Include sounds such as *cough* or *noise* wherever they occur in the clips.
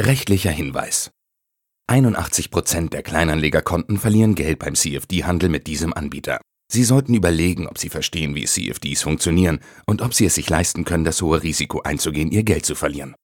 Rechtlicher Hinweis. 81% der Kleinanlegerkonten verlieren Geld beim CFD-Handel mit diesem Anbieter. Sie sollten überlegen, ob Sie verstehen, wie CFDs funktionieren und ob Sie es sich leisten können, das hohe Risiko einzugehen, Ihr Geld zu verlieren.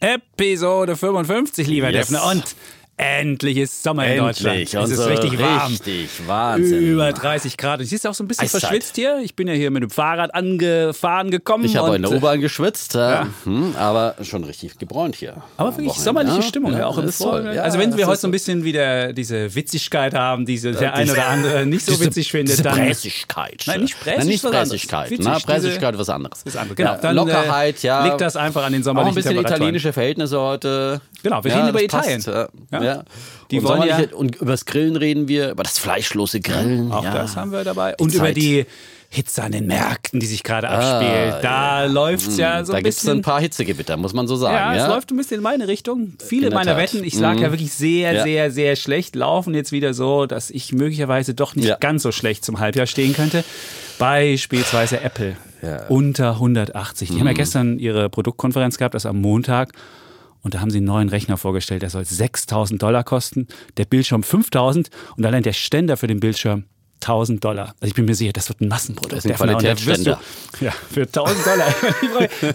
Episode 55, lieber Yes. Defner. Und endlich ist Sommer in Deutschland. Endlich, Es ist und so richtig warm. Richtig, Wahnsinn. Über 30 Grad. Und siehst du auch so ein bisschen Eiszeit. verschwitzt hier. Ich bin ja hier mit dem Fahrrad angefahren gekommen. Ich habe und, in der U-Bahn geschwitzt, Ja. hm, aber schon richtig gebräunt hier. Aber wirklich Wochenende. sommerliche Stimmung, ja, auch im. Vorfeld. Ja, also wenn wir heute so ein bisschen wieder diese Witzigkeit haben, die der ein oder andere nicht so diese, witzig findet, diese dann Prässigkeit. Nein, nicht Prässig, Nein, nicht Prässigkeit. witzig, Na, diese- Prässigkeit was anderes. ist andere. Genau, dann, Lockerheit, äh, ja. Liegt das einfach an den Auch sommerlichen ein bisschen italienische Verhältnisse heute. Genau, wir ja, reden über das passt, Italien. Ja. Ja. Ja. Die und, wollen ja- und über das Grillen reden wir, über das fleischlose Grillen. Auch ja. das haben wir dabei. Und über Zeit. die Hitze an den Märkten, die sich gerade abspielt. da läuft es ja so da ein gibt es bisschen. ein paar Hitzegewitter, muss man so sagen. ja, Ja, es läuft ein bisschen in meine Richtung. Viele In meiner. Mhm. Wetten, ich sage ja wirklich sehr, Ja. sehr, sehr schlecht, laufen jetzt wieder so, dass ich möglicherweise doch nicht Ja. ganz so schlecht zum Halbjahr stehen könnte. Beispielsweise Apple. Ja. Unter 180. Die haben ja Mhm. gestern ihre Produktkonferenz gehabt, das am Montag. Und da haben sie einen neuen Rechner vorgestellt, der soll 6000 Dollar kosten, der Bildschirm 5000 und allein der Ständer für den Bildschirm 1000 Dollar. Also ich bin mir sicher, das wird ein Massenprodukt. Das ist ein Qualitätsständer. Ja, für 1000 Dollar.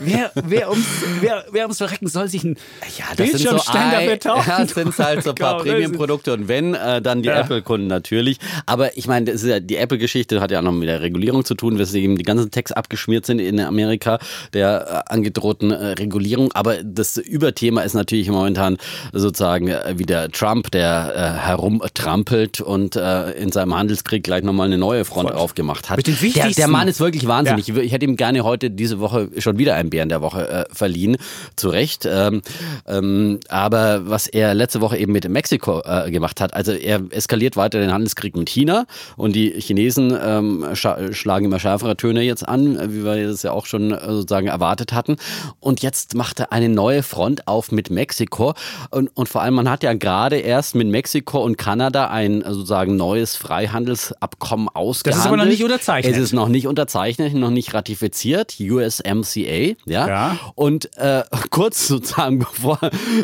Wer, wer, ums, wer, wer ums Verrecken soll sich ein Ja, das sind so, ein, für 1000 ja, das sind halt so ein paar Premium-Produkte und wenn, äh, dann die Ja. Apple-Kunden natürlich. Aber ich meine, ja, die Apple-Geschichte hat ja auch noch mit der Regulierung zu tun, weswegen die ganzen Tags abgeschmiert sind in Amerika, der äh, angedrohten äh, Regulierung. Aber das Überthema ist natürlich momentan sozusagen äh, wieder Trump, der äh, herumtrampelt und äh, in seinem Handelskrieg gleich nochmal eine neue Front aufgemacht hat. Der, der Mann ist wirklich wahnsinnig. Ja. Ich hätte ihm gerne heute diese Woche schon wieder einen Bären der Woche äh, verliehen. Zu Recht. Ähm, ähm, aber was er letzte Woche eben mit Mexiko äh, gemacht hat, also er eskaliert weiter den Handelskrieg mit China und die Chinesen ähm, scha schlagen immer schärfere Töne jetzt an, äh, wie wir das ja auch schon äh, sozusagen erwartet hatten. Und jetzt macht er eine neue Front auf mit Mexiko. Und, und vor allem, man hat ja gerade erst mit Mexiko und Kanada ein äh, sozusagen neues Freihandelsabkommen ausgehandelt. aber noch nicht unterzeichnet. Es ist noch nicht unterzeichnet, noch nicht ratifiziert, USMCA, ja. Ja. Und äh, *laughs* kurz sozusagen, bevor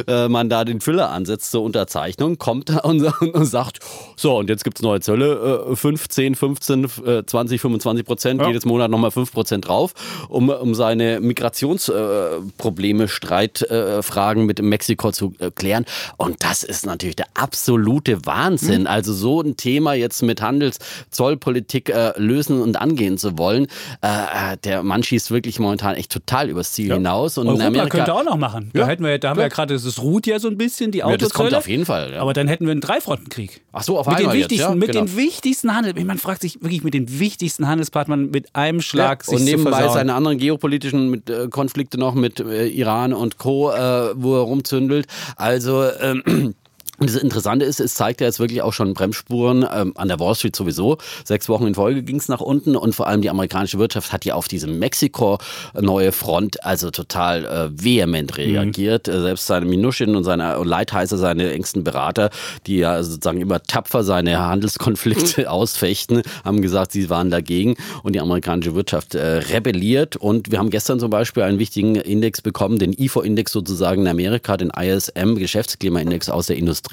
äh, man da den Füller ansetzt zur Unterzeichnung, kommt er und, *laughs* und sagt, so, und jetzt gibt's neue Zölle, äh, 5, 10, 15, äh, 20, 25 Prozent, Ja. jedes Monat nochmal 5 Prozent drauf, um, um seine Migrationsprobleme, äh, Streitfragen äh, mit Mexiko zu äh, klären. Und das ist natürlich der absolute Wahnsinn. Hm. Also so ein Thema jetzt mit Handels, Zollpolitik äh, lösen und angehen zu wollen, äh, äh, der Mann schießt wirklich momentan echt total übers Ziel hinaus. Und in Europa Amerika könnte auch noch machen. Da, Ja, hätten wir, da haben wir ja gerade, das ruht ja so ein bisschen, die Ja, Autozölle. das kommt auf jeden Fall. Ja. Aber dann hätten wir einen Dreifrontenkrieg. Ach so, auf mit den einmal jetzt, wichtigsten, ja, mit genau. den wichtigsten Handel. Man fragt sich wirklich mit den wichtigsten Handelspartnern mit einem Schlag Ja, sich und nebenbei seine anderen geopolitischen mit, äh, Konflikte noch mit äh, Iran und Co., äh, wo er rumzündelt. Also ähm, Und das Interessante ist, es zeigt ja jetzt wirklich auch schon Bremsspuren ähm, an der Wall Street sowieso. Sechs Wochen in Folge ging es nach unten und vor allem die amerikanische Wirtschaft hat ja auf diese Mexiko-neue Front also total äh, vehement reagiert. Äh, Selbst seine Minuschin und seine und Leitheißer, seine engsten Berater, die ja sozusagen immer tapfer seine Handelskonflikte *laughs* ausfechten, haben gesagt, sie waren dagegen und die amerikanische Wirtschaft äh, rebelliert. Und wir haben gestern zum Beispiel einen wichtigen Index bekommen, den IFO-Index sozusagen in Amerika, den ISM Geschäftsklimaindex aus der Industrie.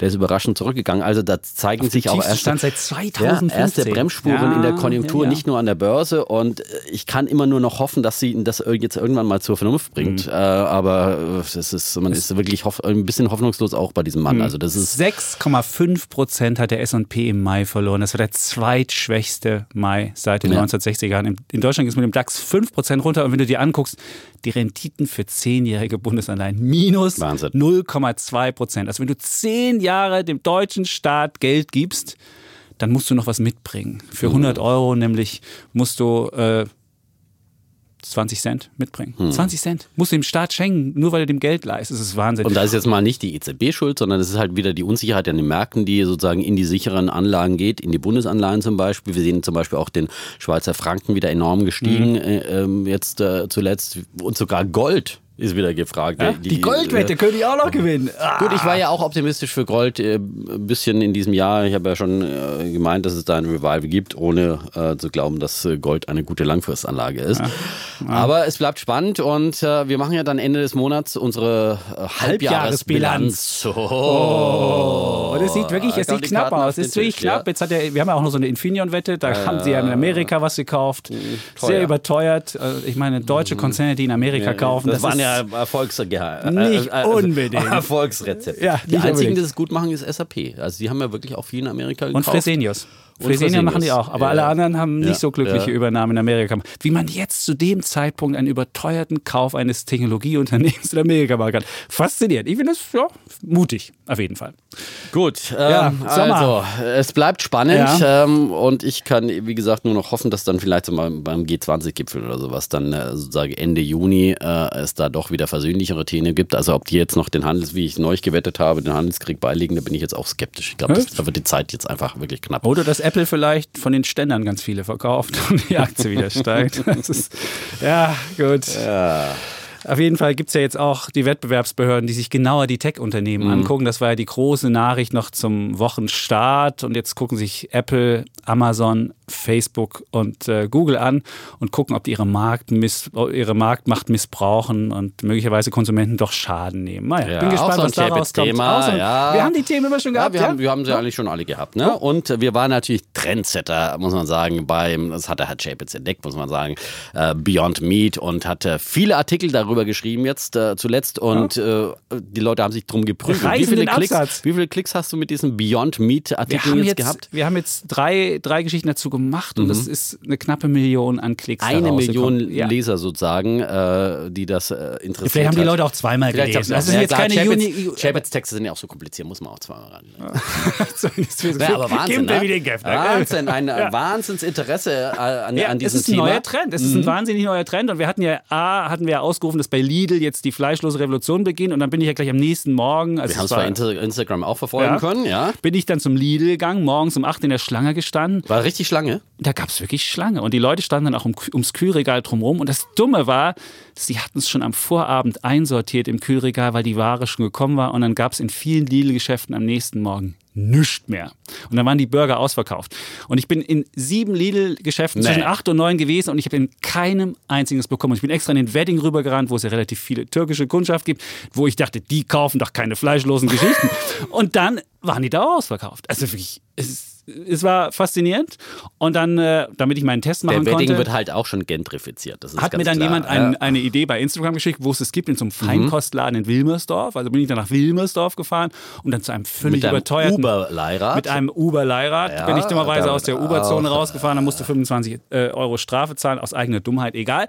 Der ist überraschend zurückgegangen. Also da zeigen sich auch erste, Stand seit ja, 2015. erste Bremsspuren Ja, in der Konjunktur, ja, nicht nur an der Börse. Und äh, ich kann immer nur noch hoffen, dass sie das jetzt irgendwann mal zur Vernunft bringt. Mhm. Äh, aber äh, das ist, man ist wirklich ein bisschen hoffnungslos auch bei diesem Mhm. Mann. Also das ist 6,5 Prozent hat der S&P im Mai verloren. Das war der zweitschwächste Mai seit den Ja. 1960er Jahren. In- In Deutschland ist mit dem DAX 5 Prozent runter. Und wenn du dir anguckst, die Renditen für zehnjährige Bundesanleihen minus Wahnsinn. 0,2 Prozent. Also wenn du zehn Jahre dem deutschen Staat Geld gibst, dann musst du noch was mitbringen. Für 100 Euro nämlich musst du äh, 20 Cent mitbringen. 20 Cent. Muss dem Staat schenken, nur weil er dem Geld leistet. Das ist Wahnsinn. Und da ist jetzt mal nicht die EZB schuld, sondern es ist halt wieder die Unsicherheit an den Märkten, die sozusagen in die sicheren Anlagen geht, in die Bundesanleihen zum Beispiel. Wir sehen zum Beispiel auch den Schweizer Franken wieder enorm gestiegen, äh, ähm, jetzt äh, zuletzt. Und sogar Gold ist wieder gefragt. ja? die, Goldwette äh, könnte ich auch noch gewinnen. Ah. Gut, ich war ja auch optimistisch für Gold äh, ein bisschen in diesem Jahr. Ich habe ja schon äh, gemeint, dass es da ein Revival gibt, ohne äh, zu glauben, dass äh, Gold eine gute Langfristanlage ist. Ja. Aber es bleibt spannend und äh, wir machen ja dann Ende des Monats unsere äh, Halbjahresbilanz. Oh. Und es sieht wirklich, es Da sieht die knapp Karten aus. Es ist wirklich knapp. ja. Jetzt hat er, wir haben ja auch noch so eine Infineon-Wette, da haben sie ja in Amerika was gekauft. teuer. Sehr überteuert. Ich meine, deutsche Konzerne, die in Amerika kaufen. Das, waren ist- ja Erfolgsge Nicht unbedingt. Erfolgsrezepte. Ja, die einzigen, unbedingt. die es gut machen, ist SAP. Also die haben ja wirklich auch viel in Amerika Und gekauft. Und Fresenius machen die Fresenius. auch, aber Ja. alle anderen haben nicht Ja. so glückliche Ja. Übernahmen in Amerika. Wie man jetzt zu dem Zeitpunkt einen überteuerten Kauf eines Technologieunternehmens in Amerika machen kann. Faszinierend. Ich finde das ja, mutig, auf jeden Fall. Gut, ähm, also es bleibt spannend ähm, und ich kann, wie gesagt, nur noch hoffen, dass dann vielleicht so mal beim G20-Gipfel oder sowas dann äh, sozusagen Ende Juni äh, es da doch wieder versöhnlichere Themen gibt. Also ob die jetzt noch den Handels, wie ich neulich gewettet habe, den Handelskrieg beilegen, da bin ich jetzt auch skeptisch. Ich glaube, das- da wird die Zeit jetzt einfach wirklich knapp. Oder dass Apple vielleicht von den Ständern ganz viele verkauft *laughs* und die Aktie wieder steigt. Ist, ja, gut. Auf jeden Fall gibt es ja jetzt auch die Wettbewerbsbehörden, die sich genauer die Tech-Unternehmen angucken. Das war ja die große Nachricht noch zum Wochenstart. Und jetzt gucken sich Apple, Amazon, Facebook und äh, Google an und gucken, ob die ihre, Markt ihre Marktmacht missbrauchen und möglicherweise Konsumenten doch Schaden nehmen. Naja, Ja, bin gespannt, so was daraus kommt. Ein- ja. Wir haben die Themen immer schon Ja, gehabt. wir, ja? haben, wir haben sie eigentlich schon alle gehabt. Ne? Und wir waren natürlich Trendsetter, muss man sagen, beim, das hat der Herr Chapitz entdeckt, muss man sagen, äh, Beyond Meat und hat äh, viele Artikel darüber geschrieben jetzt äh, zuletzt und äh, die Leute haben sich drum geprüft. Wie viele, Klicks, Absatz. wie viele Klicks hast du mit diesen Beyond Meat haben, jetzt, jetzt, gehabt? wir haben jetzt drei, drei Geschichten dazu gemacht und es ist eine knappe Million an Klicks. Mhm. Eine. Million ja. Leser sozusagen, äh, die das äh, interessiert Vielleicht haben die. Leute auch zweimal Vielleicht gelesen. Das ist auch- jetzt ja, keine klar, Uni. Chapitz- Texte sind ja auch so kompliziert, muss man auch zweimal ran. *laughs* Ja, Ja, aber Wahnsinn, ne? wieder den ne? Wahnsinn, ein *laughs* Ja. Wahnsinnsinteresse äh, an, Ja, an es diesem ist ein Thema. Mhm. neuer Trend. Es ist ein wahnsinnig neuer Trend. Und wir hatten ja, A, hatten wir ja ausgerufen, dass bei Lidl jetzt die fleischlose Revolution beginnt. Und dann bin ich ja gleich am nächsten Morgen. Also Wir haben es bei Insta- Instagram auch verfolgen Ja. können, ja. bin ich dann zum Lidl gegangen, morgens um 8 in der Schlange gestanden. War richtig Schlange. Da gab es wirklich Schlange. Und die Leute standen dann auch um, ums Kühlregal drumherum. Und das Dumme war, sie hatten es schon am Vorabend einsortiert im Kühlregal, weil die Ware schon gekommen war. Und dann gab es in vielen Lidl-Geschäften am nächsten Morgen nichts mehr. Und dann waren die Burger ausverkauft. Und ich bin in sieben Lidl-Geschäften Nee. zwischen acht und neun gewesen und ich habe in keinem einziges bekommen. Und ich bin extra in den Wedding rübergerannt, wo es ja relativ viele türkische Kundschaft gibt, wo ich dachte, die kaufen doch keine fleischlosen Geschichten. *laughs* und dann waren die da ausverkauft. Also wirklich, es ist es war faszinierend. Und dann, äh, damit ich meinen Test machen Der Wedding konnte, wird halt auch schon gentrifiziert. Hat mir dann klar. jemand ein, eine Idee bei Instagram geschickt, wo es es gibt in so einem Feinkostladen in Wilmersdorf. Also bin ich dann nach Wilmersdorf gefahren und dann zu einem völlig mit einem überteuerten Uber-Leihrad. mit einem Uber-Leihrad. Ja, bin ich dummerweise aus der Uber-Zone rausgefahren, dann musste 25 äh, Euro Strafe zahlen, aus eigener Dummheit, egal.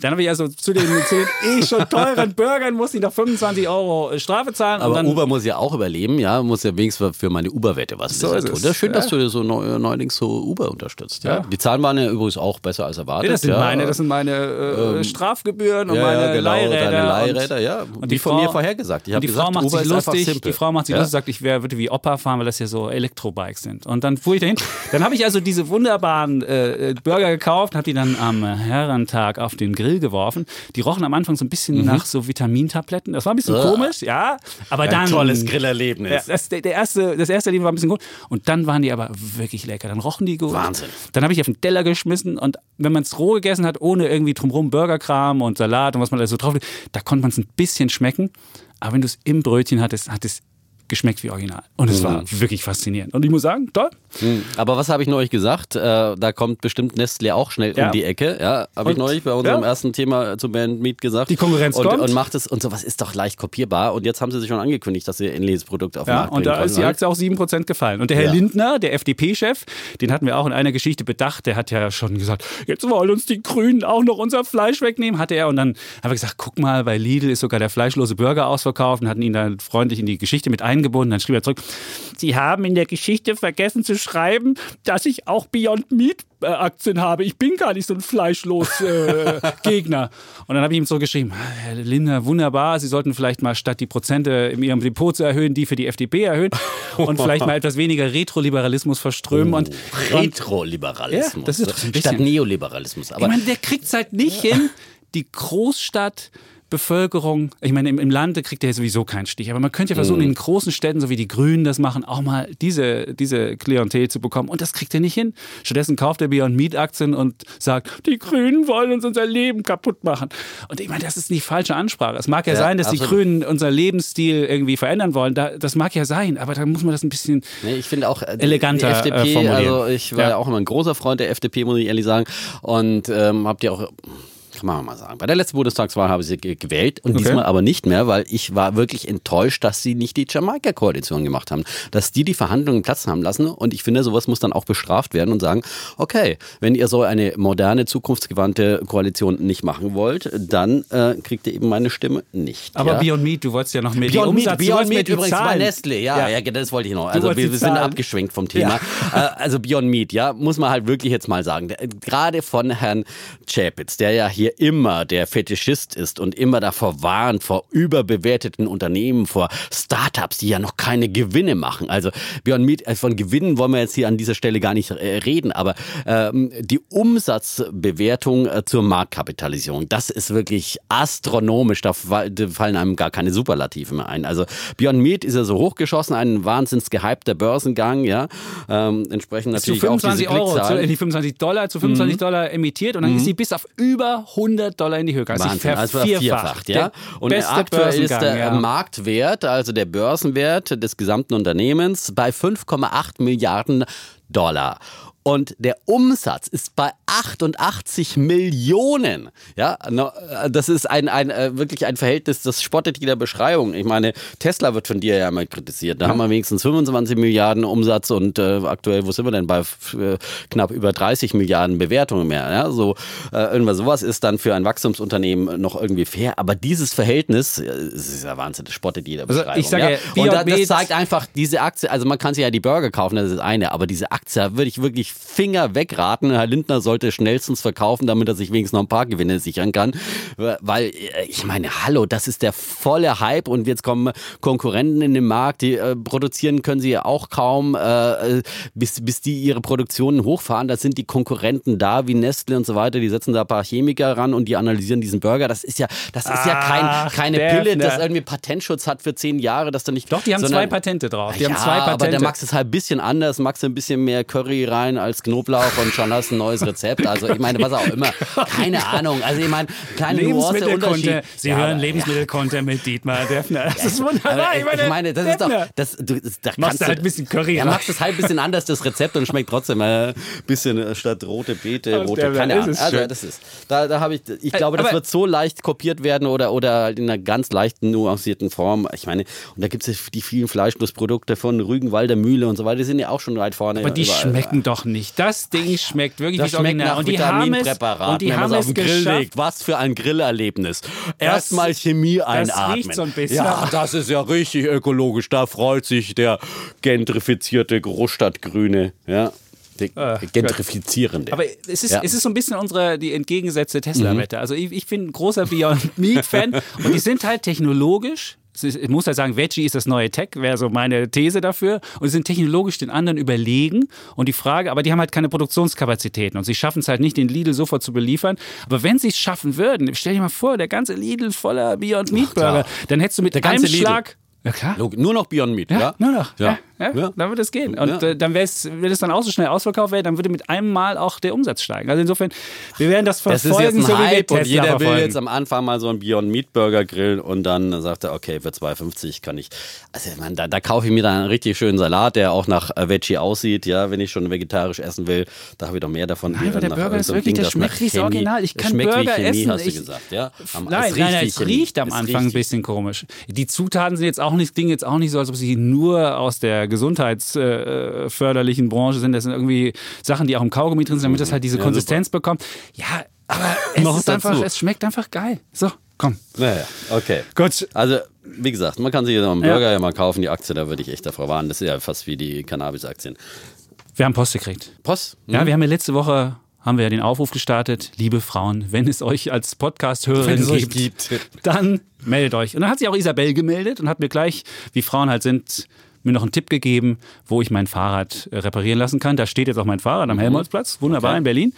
Dann habe ich also zu den, den eh schon teuren Burgern musste ich noch 25 Euro äh, Strafe zahlen. aber Uber muss ja auch überleben, ja, muss ja wenigstens für meine Uber-Wette was So tun. Das ist schön, dass Ja. Du so neu, neuerdings so Uber unterstützt. Ja. Ja. Die Zahlen waren ja übrigens auch besser als erwartet. Ja, das sind ja. meine, das sind meine äh, Strafgebühren und ja, meine genau, Leihräder. deine Leihräder, und, ja. und die von Frau, mir vorhergesagt. Ich und die gesagt, Frau macht Uber sich lustig. Die Frau macht sich lustig, sagt, ich wär, würde wie Opa fahren, weil das ja so Elektrobikes sind. Und dann fuhr ich dahin. Dann habe ich also diese wunderbaren äh, Burger gekauft, habe die dann am Herrentag auf den Grill geworfen. Die rochen am Anfang so ein bisschen nach so Vitamintabletten. Das war ein bisschen Mhm. Ugh. komisch, ja. Aber Ein dann tolles Grillerlebnis. das, der, der erste, das erste Leben war ein bisschen gut. Und dann waren die aber wirklich lecker. Dann rochen die gut. Wahnsinn. Dann habe ich auf den Teller geschmissen und wenn man es roh gegessen hat, ohne irgendwie drumherum Burgerkram und Salat und was man da so drauf da konnte man es ein bisschen schmecken. Aber wenn du es im Brötchen hattest, hat es geschmeckt wie original. Und es war wirklich faszinierend. Und ich muss sagen, toll. Hm. Aber was habe ich neulich gesagt? Äh, da kommt bestimmt Nestle auch schnell Ja. um die Ecke. Ja, habe ich neulich bei unserem ja. ersten Thema zu Band Meet gesagt. Die Konkurrenz und, kommt. Und macht es und sowas ist doch leicht kopierbar. Und jetzt haben sie sich schon angekündigt, dass sie ein ähnliches Produkt auf den Ja, Markt und da bringen ist die können. Aktie auch 7% gefallen. Und der Herr Ja. Lindner, der FDP-Chef, den hatten wir auch in einer Geschichte bedacht, der hat ja schon gesagt, jetzt wollen uns die Grünen auch noch unser Fleisch wegnehmen, hatte er. Und dann haben wir gesagt, guck mal, bei Lidl ist sogar der fleischlose Burger ausverkauft und hatten ihn dann freundlich in die Geschichte mit eingebunden. Dann schrieb er zurück, Sie haben in der Geschichte vergessen zu schreiben, dass ich auch Beyond Meat äh, Aktien habe. Ich bin gar nicht so ein fleischlos äh, *laughs* Gegner. Und dann habe ich ihm so geschrieben, Herr Lindner, wunderbar, Sie sollten vielleicht mal statt die Prozente in Ihrem Depot zu erhöhen, die für die FDP erhöhen und *laughs* vielleicht mal etwas weniger Retroliberalismus verströmen. und, Retroliberalismus. Ja, das ist doch so ein Statt Neoliberalismus. Aber ich meine, der kriegt es halt nicht hin, die Großstadt. Bevölkerung, ich meine, im, im Lande kriegt er sowieso keinen Stich, aber man könnte ja versuchen, in den großen Städten, so wie die Grünen das machen, auch mal diese, diese Klientel zu bekommen. Und das kriegt er nicht hin. Stattdessen kauft er Beyond Meat Aktien und sagt, die Grünen wollen uns unser Leben kaputt machen. Und ich meine, das ist die falsche Ansprache. Es mag ja, Ja, sein, dass die absolut. Grünen unser Lebensstil irgendwie verändern wollen. Da, das mag ja sein, aber da muss man das ein bisschen Nee, ich finde auch äh, Eleganter, die FDP, äh, formulieren. also ich war Ja. ja. auch immer ein großer Freund der FDP, muss ich ehrlich sagen. Und ähm, habt ihr auch kann man mal sagen. Bei der letzten Bundestagswahl habe ich sie ge- gewählt und Okay. diesmal aber nicht mehr, weil ich war wirklich enttäuscht, dass sie nicht die Jamaika-Koalition gemacht haben. Dass die die Verhandlungen Platz haben lassen und ich finde, sowas muss dann auch bestraft werden und sagen, okay, wenn ihr so eine moderne, zukunftsgewandte Koalition nicht machen wollt, dann äh, kriegt ihr eben meine Stimme nicht. Aber ja? Beyond Meat, du wolltest ja noch mehr Beyond Meat, Umsatz, Beyond Meat übrigens bei Zahlen. Nestle, ja, ja, das wollte ich noch. Also wir, wir sind abgeschwenkt vom Thema. Äh, also Beyond Meat, ja, muss man halt wirklich jetzt mal sagen. Gerade von Herrn Chapitz, der ja hier immer der Fetischist ist und immer davor warnt, vor überbewerteten Unternehmen, vor Startups, die ja noch keine Gewinne machen. Also Beyond Meat, äh, von Gewinnen wollen wir jetzt hier an dieser Stelle gar nicht äh, reden, aber ähm, die Umsatzbewertung äh, zur Marktkapitalisierung, das ist wirklich astronomisch. Da fall- da fallen einem gar keine Superlative mehr ein. Also Beyond Meat ist ja so hochgeschossen, ein wahnsinns gehypter Börsengang, ja. Ähm, entsprechend zu natürlich auch diese 25 Euro, zu, die 25 Dollar zu 25 Dollar emittiert und dann ist sie bis auf über 100 Dollar in die Höhe gegangen. Also Wahnsinn, also vervierfacht. ja. Und aktuell ist der ja. Marktwert, also der Börsenwert des gesamten Unternehmens bei 5,8 Milliarden Dollar. Und der Umsatz ist bei 88 Millionen. Ja, äh, das ist ein, ein äh, wirklich ein Verhältnis, das spottet jeder Beschreibung. Ich meine, Tesla wird von dir ja mal kritisiert. Da haben wir wenigstens 25 Milliarden Umsatz und äh, aktuell, wo sind wir denn bei äh, knapp über 30 Milliarden Bewertungen mehr? Ja, so äh, irgendwas sowas ist dann für ein Wachstumsunternehmen noch irgendwie fair. Aber dieses Verhältnis, es ist ja Wahnsinn, das spottet jeder Also, Beschreibung. ich sage ja? ja, und das Meat- zeigt einfach diese Aktie. Also man kann sich ja die Burger kaufen, das ist das eine, aber diese Aktie würde ich wirklich Finger wegraten. Herr Lindner sollte schnellstens verkaufen, damit er sich wenigstens noch ein paar Gewinne sichern kann. Weil, äh, ich meine, hallo, das ist der volle Hype und jetzt kommen Konkurrenten in den Markt, die äh, produzieren können sie ja auch kaum, äh, bis, bis die ihre Produktionen hochfahren. Da sind die Konkurrenten da, wie Nestle und so weiter, die setzen da ein paar Chemiker ran und die analysieren diesen Burger. Das ist ja, das ist ja kein, Ach, keine Defner. Pille, das irgendwie Patentschutz hat für zehn Jahre, dass du nicht. Doch, die haben sondern- zwei Patente drauf. Die ja, haben zwei Patente. aber der Max ist halt ein bisschen anders. Max ein bisschen mehr Curry rein als Knoblauch und schon hast du ein neues Rezept. Also ich meine, was auch immer. Keine Ahnung. Also ich meine, kleine Nuance. Unterschied. Sie Ja, hören Lebensmittelkonter mit Dietmar Defner. Das ist wunderbar. aber ich meine, das ist doch, das, du, das, da Machst du halt ein bisschen Curry Ja, machst es halt ein bisschen anders, das Rezept und schmeckt trotzdem ein bisschen äh, statt rote Beete, rote, keine Ahnung. Also das ist, da, da habe ich, ich glaube, das aber- wird so leicht kopiert werden oder, oder halt in einer ganz leichten, nuancierten Form. Ich meine, und da gibt es ja die vielen Fleischschlussprodukte von Rügenwalder Mühle und so weiter, die sind ja auch schon weit vorne. Aber die überall. schmecken doch nicht. Das Ding schmeckt wirklich Das wie schmeckt Original. nach und die haben es, und die haben es auf den Grill geschafft. legt. Was für ein Grillerlebnis. Erstmal Chemie einatmen. riecht so ein bisschen. Ja, das ist ja richtig ökologisch. Da freut sich der gentrifizierte Großstadtgrüne. Ja. Gentrifizierende. Aber es ist, Ja. es ist so ein bisschen unsere, die entgegengesetzte Mhm. Tesla-Wette. Also ich, ich bin ein großer Beyond Meat-Fan *laughs* und die sind halt technologisch. Ich muss halt sagen, Veggie ist das neue Tech, wäre so meine These dafür. Und sie sind technologisch den anderen überlegen. Und die Frage, aber die haben halt keine Produktionskapazitäten und sie schaffen es halt nicht, den Lidl sofort zu beliefern. Aber wenn sie es schaffen würden, stell dir mal vor, der ganze Lidl voller Beyond Meat Burger, dann hättest du mit Der einem. Schlag. Ja, klar. Nur noch Beyond Meat, ja? Ja, nur noch. Ja. Ja. Ja, Ja. Dann wird es gehen. Und Ja. äh, dann wär's, wenn es dann auch so schnell ausverkauft wäre, dann würde mit einem Mal auch der Umsatz steigen. Also insofern, wir werden das Das verfolgen, ist jetzt ein so Hype und jeder will verfolgen. jetzt am Anfang mal so einen Beyond Meat Burger grillen und dann sagt er, okay, für 2,50 kann ich. Also meine, da, da kaufe ich mir dann einen richtig schönen Salat, der auch nach äh, Veggie aussieht, ja, wenn ich schon vegetarisch essen will. Da habe ich doch mehr davon. Nein, aber der Burger ist wirklich, Ding, der das schmeckt wie das Original. Ich das kann schmeckt Burger wie Chemie, essen. hast du Ich- gesagt, ja? Am- Nein, es nein, nein, es riecht am Es Anfang ein bisschen komisch. Die Zutaten sind jetzt auch nicht, klingen jetzt auch nicht so, als ob sie nur aus der gesundheitsförderlichen Branche sind. Das sind irgendwie Sachen, die auch im Kaugummi drin sind, damit das halt diese Ja, Konsistenz bekommt. Ja, aber *laughs* es Noch ist einfach, es schmeckt einfach geil. So. Komm. Naja, okay. Gut. Also, wie gesagt, man kann sich jetzt noch einen Burger ja. mal kaufen, die Aktie, da würde ich echt davor warnen. Das ist ja fast wie die Cannabis-Aktien. Wir haben Post gekriegt. Post? Mhm. Ja, wir haben ja letzte Woche haben wir ja den Aufruf gestartet, liebe Frauen, wenn es euch als Podcast-Hörerin gibt, gibt, dann meldet euch. Und dann hat sich auch Isabel gemeldet und hat mir gleich, wie Frauen halt sind, mir noch einen Tipp gegeben, wo ich mein Fahrrad äh, reparieren lassen kann. Da steht jetzt auch mein Fahrrad am mhm. Helmholtzplatz, wunderbar okay. in Berlin.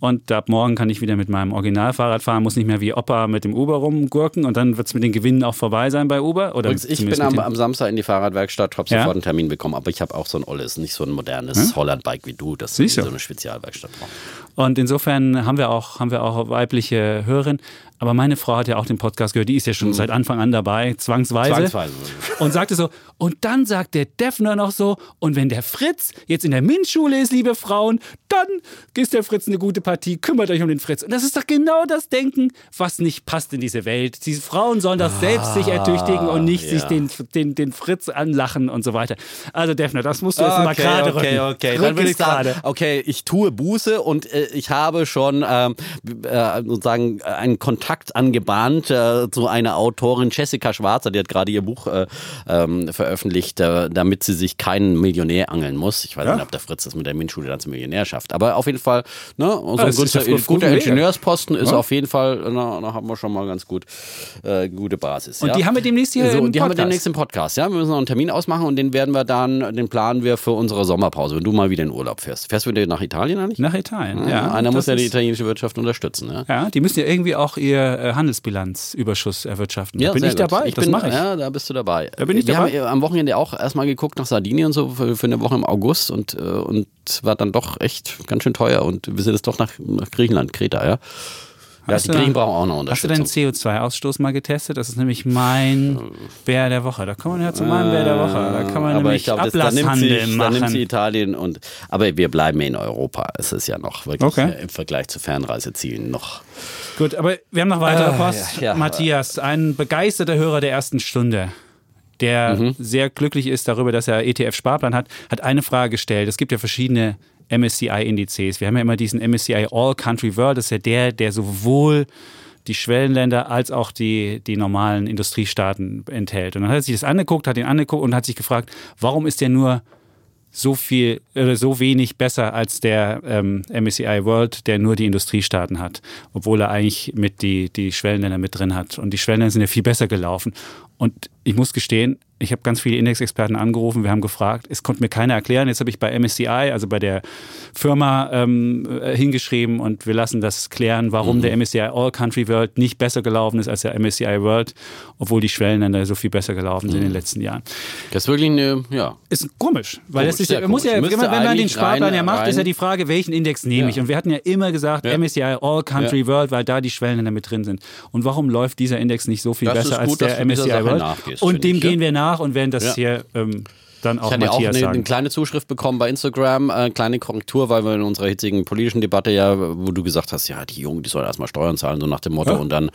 Und ab morgen kann ich wieder mit meinem Originalfahrrad fahren, muss nicht mehr wie Opa mit dem Uber rumgurken und dann wird es mit den Gewinnen auch vorbei sein bei Uber. Oder und ich bin am, am, Samstag in die Fahrradwerkstatt, habe ja? sofort einen Termin bekommen, aber ich habe auch so ein olles, nicht so ein modernes hm? Holland-Bike wie du, das ist so eine Spezialwerkstatt braucht. Und insofern haben wir auch, haben wir auch weibliche Hörerinnen. Aber meine Frau hat ja auch den Podcast gehört, die ist ja schon mhm. seit Anfang an dabei, zwangsweise. Zwangsweise. Und sagte so, und dann sagt der Defner noch so, und wenn der Fritz jetzt in der MINT-Schule ist, liebe Frauen, dann ist der Fritz eine gute Partie, kümmert euch um den Fritz. Und das ist doch genau das Denken, was nicht passt in diese Welt. Diese Frauen sollen das ah, selbst sich ertüchtigen und nicht ja. sich den, den, den Fritz anlachen und so weiter. Also Defner, das musst du jetzt okay, mal gerade okay, rücken. Okay, okay, dann würde ich sagen, okay, ich tue Buße und äh, ich habe schon ähm, äh, sozusagen einen Kontakt angebahnt äh, zu einer Autorin, Jessica Schwarzer, die hat gerade ihr Buch äh, ähm, veröffentlicht, äh, damit sie sich keinen Millionär angeln muss. Ich weiß ja? nicht, ob der Fritz das mit der MINT-Schule dann zum Millionär schafft. Aber auf jeden Fall, ne, so ein guter, guter Ingenieursposten ist ja? auf jeden Fall, na, da haben wir schon mal ganz gut äh, gute Basis. Und ja? die haben wir demnächst hier so, im Die haben wir demnächst im Podcast, ja. Wir müssen noch einen Termin ausmachen und den werden wir dann, den planen wir für unsere Sommerpause, wenn du mal wieder in Urlaub fährst. Fährst du wieder nach Italien eigentlich? Nach Italien, ja. Einer muss ja die italienische Wirtschaft unterstützen. Ja, ja die müssen ja irgendwie auch ihr äh, Handelsbilanzüberschuss erwirtschaften. Da ja, bin ich dabei, ich das mache ich. Ja, da bist du dabei. Da bin ich Wir dabei. haben am Wochenende auch erstmal geguckt nach Sardinien so für, für eine Woche im August und, äh, und war dann doch echt ganz schön teuer und wir sind jetzt doch nach, nach Griechenland, Kreta, ja. Ja, die Griechen brauchen auch noch Unterstützung. Hast du deinen CO2-Ausstoß mal getestet? Das ist nämlich mein Bär der Woche. Da kommen wir ja zu meinem Bär der Woche. Da kann man aber nämlich glaub, Ablasshandel das, machen. Dann nimmt sie Italien und aber wir bleiben in Europa. Es ist ja noch wirklich okay. im Vergleich zu Fernreisezielen noch. Gut, aber wir haben noch weitere äh, Post. Ja, ja. Matthias, ein begeisterter Hörer der ersten Stunde der mhm. sehr glücklich ist darüber, dass er ETF-Sparplan hat, hat eine Frage gestellt. Es gibt ja verschiedene MSCI-Indizes. Wir haben ja immer diesen MSCI All Country World, das ist ja der, der sowohl die Schwellenländer als auch die, die normalen Industriestaaten enthält. Und dann hat er sich das angeguckt, hat ihn angeguckt und hat sich gefragt, warum ist der nur so viel, äh, so wenig besser als der ähm, MSCI World, der nur die Industriestaaten hat, obwohl er eigentlich mit die, die Schwellenländer mit drin hat. Und die Schwellenländer sind ja viel besser gelaufen. Und ich muss gestehen, ich habe ganz viele Indexexperten angerufen, wir haben gefragt, es konnte mir keiner erklären. Jetzt habe ich bei MSCI, also bei der Firma, ähm, äh, hingeschrieben und wir lassen das klären, warum mhm. der MSCI All Country World nicht besser gelaufen ist als der MSCI World, obwohl die Schwellenländer so viel besser gelaufen sind mhm. in den mhm. letzten Jahren. Das ist wirklich eine, ja. Ist komisch, weil komisch, das ist ja, muss ja, wenn man, wenn man den Sparplan rein, ja macht, rein. ist ja die Frage, welchen Index nehme ja. ich? Und wir hatten ja immer gesagt, ja. MSCI All Country ja. World, weil da die Schwellenländer mit drin sind. Und warum läuft dieser Index nicht so viel das besser gut, als der MSCI World? Und dem gehen wir nach und werden das hier ähm, dann auch ich hatte Matthias auch eine, eine, kleine Zuschrift bekommen bei Instagram, eine äh, kleine Korrektur, weil wir in unserer hitzigen politischen Debatte ja, wo du gesagt hast, ja, die Jungen, die sollen erstmal Steuern zahlen, so nach dem Motto, ja? und dann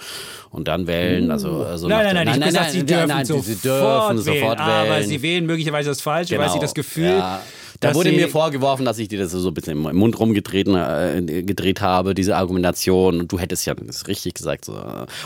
und dann wählen. Also, also nein, nein, nein, nein, nein, nein, sie dürfen, nein, sofort, sie dürfen sofort wählen. Aber sie wählen möglicherweise das Falsche, genau. weil sie das Gefühl ja. Da wurde mir vorgeworfen, dass ich dir das so ein bisschen im Mund rumgedreht äh, gedreht habe, diese Argumentation. Und du hättest ja das richtig gesagt. So.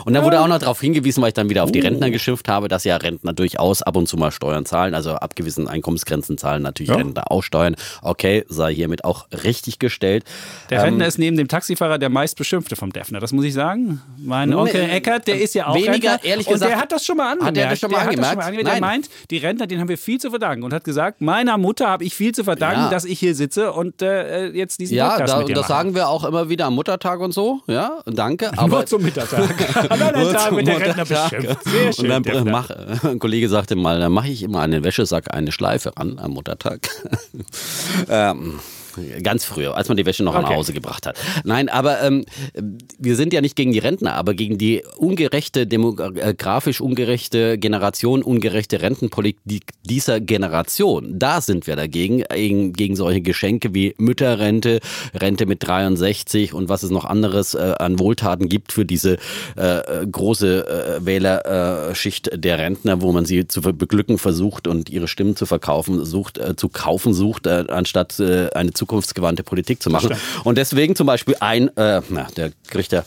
Und dann wurde auch noch darauf hingewiesen, weil ich dann wieder auf die uh. Rentner geschimpft habe, dass ja Rentner durchaus ab und zu mal Steuern zahlen. Also ab gewissen Einkommensgrenzen zahlen natürlich ja. Rentner auch Steuern. Okay, sei hiermit auch richtig gestellt. Der Rentner ähm, ist neben dem Taxifahrer der meistbeschimpfte vom Defner, das muss ich sagen. Mein Onkel Eckert, der ist ja auch weniger, Rentner. ehrlich gesagt. Und der hat das schon mal angemerkt. Hat der das schon mal der angemerkt? Schon mal angemerkt. Der meint, die Rentner, denen haben wir viel zu verdanken und hat gesagt, meiner Mutter habe ich viel zu verdanken, ja. dass ich hier sitze und äh, jetzt diesen ja, Podcast da, mit dir das mache. sagen wir auch immer wieder am Muttertag und so. Ja, danke. *laughs* Aber *laughs* Nur zum Mittagstag. An einem Tag wird der Rentner beschimpft. Sehr schön. Und dann mach, ein Kollege sagte mal, dann mache ich immer an den Wäschesack eine Schleife ran am Muttertag. *laughs* ähm, Ganz früher, als man die Wäsche noch okay. nach Hause gebracht hat. Nein, aber ähm, wir sind ja nicht gegen die Rentner, aber gegen die ungerechte, demografisch ungerechte Generation, ungerechte Rentenpolitik dieser Generation. Da sind wir dagegen, gegen, gegen solche Geschenke wie Mütterrente, Rente mit 63 und was es noch anderes äh, an Wohltaten gibt für diese äh, große äh, Wählerschicht der Rentner, wo man sie zu beglücken versucht und ihre Stimmen zu verkaufen sucht, äh, zu kaufen sucht, äh, anstatt äh, eine Zukunft zukunftsgewandte Politik zu machen. Und deswegen zum Beispiel ein, äh, na, der kriegt ja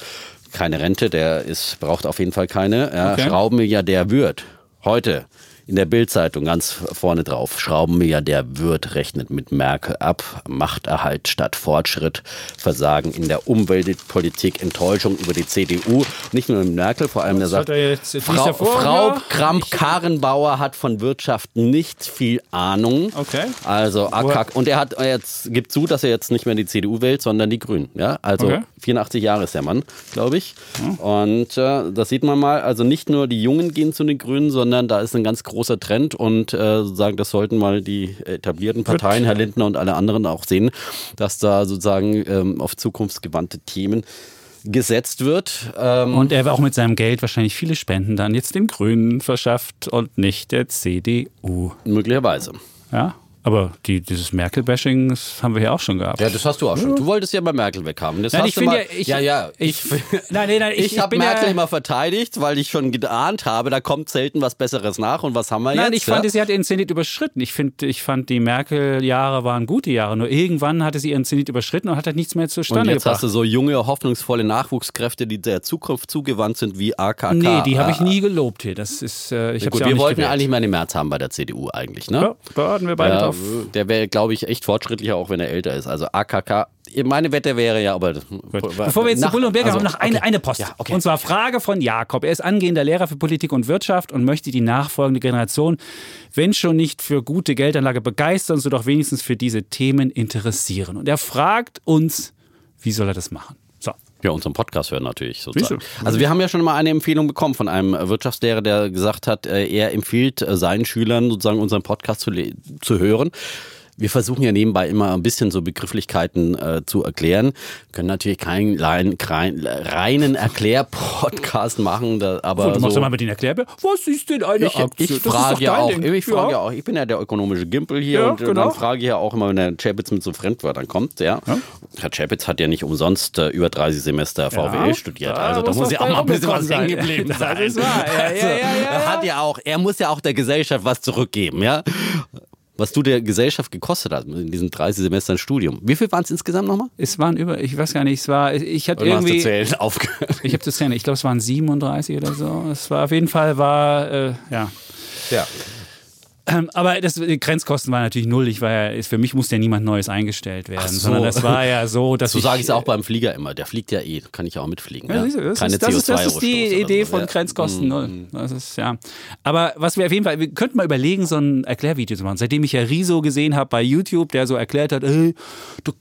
keine Rente, der ist, braucht auf jeden Fall keine. Ja, Okay. Schraubenmilliardär wird heute in der Bildzeitung ganz vorne drauf. Schraubenmilliardär wird rechnet mit Merkel ab. Machterhalt statt Fortschritt. Versagen in der Umweltpolitik. Enttäuschung über die CDU. Nicht nur mit Merkel, vor allem der sagt, Frau, Frau? Kramp-Karrenbauer hat von Wirtschaft nicht viel Ahnung. Okay. Also AKK. Und er hat er jetzt gibt zu, dass er jetzt nicht mehr die CDU wählt, sondern die Grünen. Ja, also Okay. 84 Jahre ist der Mann, glaube ich. Und äh, das sieht man mal. Also nicht nur die Jungen gehen zu den Grünen, sondern da ist ein ganz großer Trend und äh, sozusagen, das sollten mal die etablierten Parteien, Herr Lindner und alle anderen auch sehen, dass da sozusagen ähm, auf zukunftsgewandte Themen gesetzt wird. Ähm, Und er auch mit seinem Geld wahrscheinlich viele Spenden dann jetzt den Grünen verschafft und nicht der CDU. möglicherweise. Ja, aber die, dieses Merkel-Bashing haben wir ja auch schon gehabt. Ja, das hast du auch schon. Du wolltest ja bei Merkel weghaben. Das Nein, hast ich du mal, ja, ich- ja, ja, ich- *laughs* Nein, nein, nein, ich- ich, ich habe bin ja- Merkel immer verteidigt, weil ich schon geahnt habe, da kommt selten was Besseres nach. Und was haben wir Nein, jetzt? ich fand, ja? sie hat ihren Zenit überschritten. Ich, find, ich fand, die Merkel-Jahre waren gute Jahre. Nur irgendwann hatte sie ihren Zenit überschritten und hat halt nichts mehr Und zustande jetzt hast gebracht. du so junge, hoffnungsvolle Nachwuchskräfte, die der Zukunft zugewandt sind, wie AKK. nee, die habe ich Ah, nie gelobt hier. Das ist, äh, ich habe Gut, wir wollten ja eigentlich mal den März haben bei der CDU eigentlich, ne? Ja, da hatten wir beide Ja, drauf. Der wäre, glaube ich, echt fortschrittlicher, auch wenn er älter ist. Also AKK, meine Wette wäre ja, aber. Bevor wir jetzt zu Bulle und Berger also, haben, noch eine, okay. eine Post. Ja, okay. Und zwar Frage von Jakob. Er ist angehender Lehrer für Politik und Wirtschaft und möchte die nachfolgende Generation, wenn schon nicht für gute Geldanlage begeistern, so doch wenigstens für diese Themen interessieren. Und er fragt uns, wie soll er das machen? Ja, unseren Podcast hören natürlich sozusagen. Also wir haben ja schon mal eine Empfehlung bekommen von einem Wirtschaftslehrer, der gesagt hat, äh, er empfiehlt äh, seinen Schülern sozusagen unseren Podcast zu, zu hören. Wir versuchen ja nebenbei immer ein bisschen so Begrifflichkeiten äh, zu erklären. Können natürlich keinen rein, rein, reinen Erklär-Podcast machen, da, aber du machst so, mal mit den Erklärbär. Was ist denn eine ich, Aktie? ich Das frage ja auch, Ding. ich frage ja auch, ich bin ja der ökonomische Gimpel hier Ja, und genau. dann frage ich ja auch immer, wenn der Chapitz mit so Fremdwörtern kommt, ja. Herr Chapitz hat ja nicht umsonst äh, über 30 Semester VWL studiert, da also da muss ja auch mal ein bisschen was hängen sein. geblieben Das sein. ist wahr. Ja, ja, ja, *laughs* ja, Er ja. hat ja auch, er muss ja auch der Gesellschaft was zurückgeben, ja. Was du der Gesellschaft gekostet hast in diesen 30 Semestern Studium. Wie viel waren es insgesamt nochmal? Es waren über, ich weiß gar nicht, es war, ich hatte Oder hast du irgendwie, zählen *laughs* aufgehört? ich habe das zählen, ich glaube, es waren 37 oder so. Es war auf jeden Fall, war, äh, ja. Ja. Ähm, aber das, die Grenzkosten waren natürlich null. Ich war ja, für mich musste ja niemand Neues eingestellt werden, so. sondern das war ja so, *laughs* dass So ich, sage ich es auch beim Flieger immer. Der fliegt ja eh, kann ich ja auch mitfliegen. Ja, Ja, das, Keine ist, das, ist, das ist CO2-Ausstoß die Idee so. von. Grenzkosten null. Das ist, ja. Aber was wir auf jeden Fall, wir könnten mal überlegen, so ein Erklärvideo zu machen. Seitdem ich ja Riso gesehen habe bei YouTube, der so erklärt hat, ey, das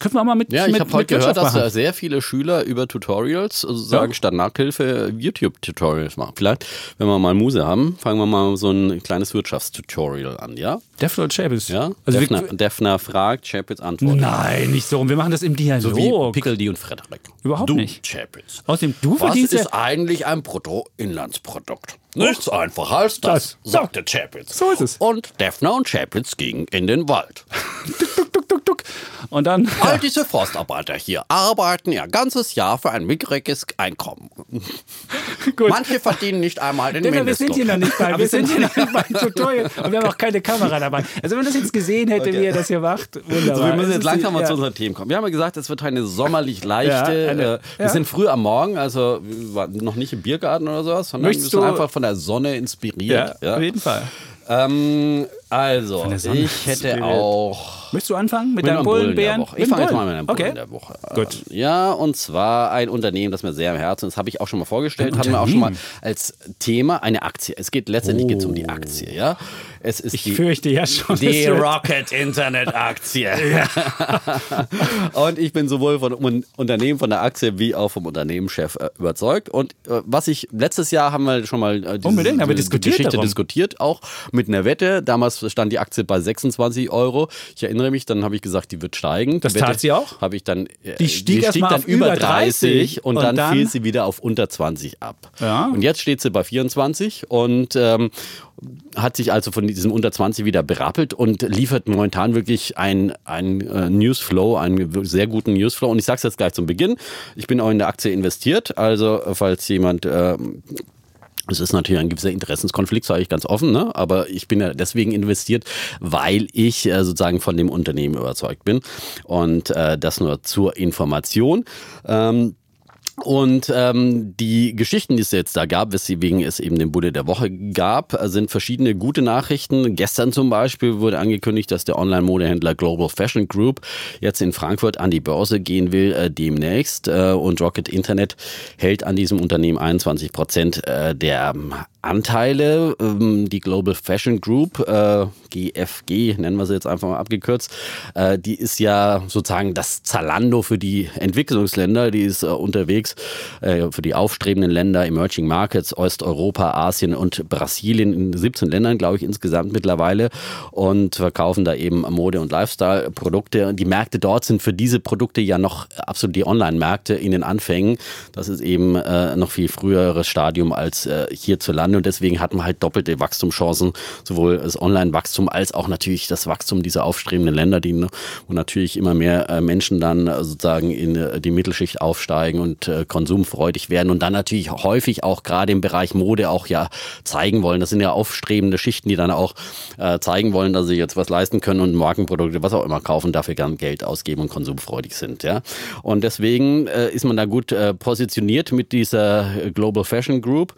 könnten wir auch mal mit Ja, ich habe heute gehört, dass da sehr viele Schüler über Tutorials, sozusagen Ja. statt Nachhilfe, YouTube-Tutorials machen. Vielleicht, wenn wir mal Muse haben, fangen wir mal so ein kleines Wirtschaftstutorial an, ja? Defner und Chapis. Ja? Also Defner, wir, Defner fragt, Chapitz antwortet. nein, nicht so. Und wir machen das im Dialog. So wie Pickledy und Frederik. Überhaupt du, nicht. Chapitz. Außerdem, du Was verdienst ja- ist eigentlich ein Bruttoinlandsprodukt? Nichts einfacher als das, Das. sagte Chapitz. So ist es. Und Defner und Chapitz gingen in den Wald. *laughs* Duck, duck, duck, duck. Und dann. All diese Forstarbeiter hier arbeiten ihr ganzes Jahr für ein mickriges Einkommen. *laughs* Gut. Manche verdienen nicht einmal den wir Mindestlohn. sind hier noch nicht bei, wir sind hier noch nicht *laughs* beim Tutorial und wir haben auch keine Kamera dabei. Also wenn man das jetzt gesehen hätte, wie er das hier macht, wunderbar. Also wir müssen jetzt langsam die- mal ja. zu unseren Themen kommen. Wir haben ja gesagt, es wird eine sommerlich leichte. Ja, eine- äh, wir ja. sind früh am Morgen, also wir noch nicht im Biergarten oder sowas, sondern Möchtest wir sind du- einfach von der Sonne inspiriert. Ja, auf jeden Fall. Ähm, also, ich hätte inspiriert. auch. Möchtest du anfangen mit, Mit deinem Bullen? Woche. Mit Ich fange jetzt Bullen? mal mit einem Bullen Okay. der Woche. Gut. Ja, und zwar ein Unternehmen, das mir sehr am Herzen ist, habe ich auch schon mal vorgestellt, hatten wir auch schon mal als Thema eine Aktie. Es geht letztendlich geht's um die Aktie, ja. Es ist Ich die, fürchte ja schon. die Rocket Internet Aktie. *laughs* *laughs* und ich bin sowohl von Un- Unternehmen, von der Aktie, wie auch vom Unternehmenschef äh, überzeugt. Und äh, was ich, letztes Jahr haben wir schon mal äh, diese, Unbedingt, haben wir die diskutiert Geschichte darum. diskutiert, auch mit einer Wette. Damals stand die Aktie bei 26 Euro. Ich erinnere mich, dann habe ich gesagt, die wird steigen. Das die Wette tat sie auch? Habe ich dann, äh, Die stieg erst mal dann auf über 30 und, und dann, dann- fiel sie wieder auf unter 20 ab. Ja. Und jetzt steht sie bei 24 und ähm, hat sich also von diesem unter 20 wieder berappelt und liefert momentan wirklich ein, ein äh, Newsflow, einen sehr guten Newsflow. Und ich sage es jetzt gleich zum Beginn. Ich bin auch in der Aktie investiert. Also, äh, falls jemand ähm, Es ist natürlich ein gewisser Interessenskonflikt, sage ich ganz offen, ne? aber ich bin ja deswegen investiert, weil ich äh, sozusagen von dem Unternehmen überzeugt bin. Und äh, das nur zur Information. Ähm, und ähm, die Geschichten, die es jetzt da gab, weswegen es eben den Bulle der Woche gab, sind verschiedene gute Nachrichten. Gestern zum Beispiel wurde angekündigt, dass der Online-Modehändler Global Fashion Group jetzt in Frankfurt an die Börse gehen will äh, demnächst. Äh, und Rocket Internet hält an diesem Unternehmen 21 Prozent äh, der ähm, Anteile. Ähm, die Global Fashion Group, äh, GFG nennen wir sie jetzt einfach mal abgekürzt, äh, die ist ja sozusagen das Zalando für die Entwicklungsländer. Die ist äh, unterwegs äh, für die aufstrebenden Länder, Emerging Markets, Osteuropa, Asien und Brasilien in 17 Ländern, glaube ich, insgesamt mittlerweile und verkaufen da eben Mode- und Lifestyle-Produkte. Die Märkte dort sind für diese Produkte ja noch absolut die Online-Märkte in den Anfängen. Das ist eben äh, noch viel früheres Stadium als äh, hierzulande und deswegen hat man halt doppelte Wachstumschancen, sowohl das Online-Wachstum als auch natürlich das Wachstum dieser aufstrebenden Länder, die, wo natürlich immer mehr Menschen dann sozusagen in die Mittelschicht aufsteigen und äh, konsumfreudig werden und dann natürlich häufig auch gerade im Bereich Mode auch ja zeigen wollen. Das sind ja aufstrebende Schichten, die dann auch äh, zeigen wollen, dass sie jetzt was leisten können und Markenprodukte, was auch immer kaufen, dafür gern Geld ausgeben und konsumfreudig sind. Ja? Und deswegen äh, ist man da gut äh, positioniert mit dieser Global Fashion Group.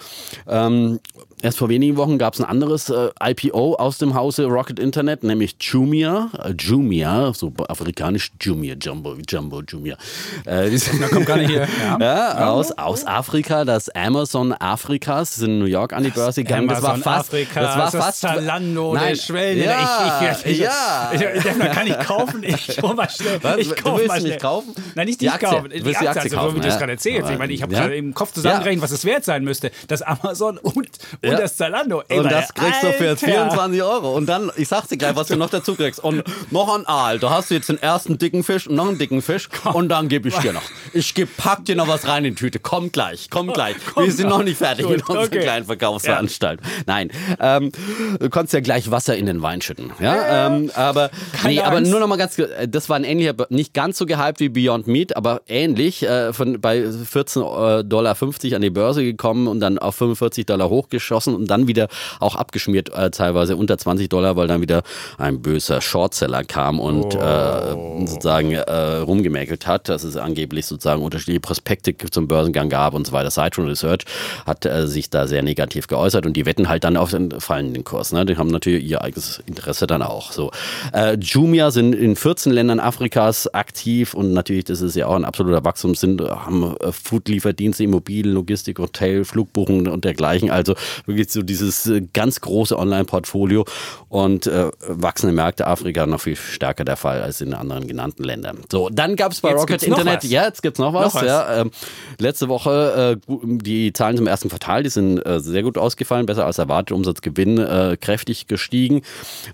Ähm, Erst vor wenigen Wochen gab es ein anderes äh, IPO aus dem Hause Rocket Internet, nämlich Jumia. Äh, Jumia, so afrikanisch Jumia, Jumbo, Jumbo, Jumia. Äh, da kommt gar nicht hier. *laughs* Ja, ja aus, aus Afrika, das Amazon Afrikas, das ist in New York an die Börse gegangen. Das war fast, Afrika, das war fast Zalando, nein, der Schwellen. Ja, ich, ich, ich, ja. Ich, ich, ich, kann ich kaufen? Ich *laughs* hol mal schnell. Was? Ich kauf du willst mal schnell. nicht kaufen? Nein, nicht Die die Aktie. kaufen. Du willst die Aktie also, kaufen, wie du das ja. gerade erzählst. Ich meine, ich habe Ja. gerade im Kopf zusammengerechnet, was es wert sein müsste. Das Amazon und, und Ja. das Zalando. Ey, Und das kriegst du für jetzt Alter. 24 Euro. Und dann, ich sag's dir gleich, was du noch dazu kriegst. Und noch ein Aal. Du hast jetzt den ersten dicken Fisch und noch einen dicken Fisch. Und dann gebe ich dir noch. Ich geb, pack dir noch was rein in die Tüte. Komm gleich, komm gleich. Komm Wir sind noch. nicht fertig Gut, mit unserer okay. kleinen Verkaufsveranstaltung. Nein, ähm, du konntest ja gleich Wasser in den Wein schütten. Ja, ähm, aber, nee, aber nur noch mal ganz, das war ein ähnlicher, nicht ganz so gehypt wie Beyond Meat, aber ähnlich, äh, von, bei 14,50 Dollar an die Börse gekommen und dann auf 45 Dollar hochgeschossen und dann wieder auch abgeschmiert, äh, teilweise unter 20 Dollar, weil dann wieder ein böser Shortseller kam und äh, sozusagen äh, rumgemäkelt hat, dass es angeblich sozusagen unterschiedliche Prospekte zum Börsengang gab und so weiter. Citron Research hat äh, sich da sehr negativ geäußert und die wetten halt dann auf den fallenden Kurs. Ne? Die haben natürlich ihr eigenes Interesse dann auch. So. Äh, Jumia sind in 14 Ländern Afrikas aktiv und natürlich, das ist ja auch ein absoluter Wachstum, sind, haben äh, Foodlieferdienste, Immobilien, Logistik, Hotel, Flugbuchungen und dergleichen. Also wirklich so dieses äh, ganz große Online-Portfolio und äh, wachsende Märkte Afrika noch viel stärker der Fall als in anderen genannten Ländern. So, dann gab es bei Jetzt Rocket Internet, ja, jetzt gibt's noch was. Noch was. Ja, ähm, letzte Woche äh, die Zahlen zum ersten Quartal, die sind äh, sehr gut ausgefallen, besser als erwartet. Umsatzgewinn äh, kräftig gestiegen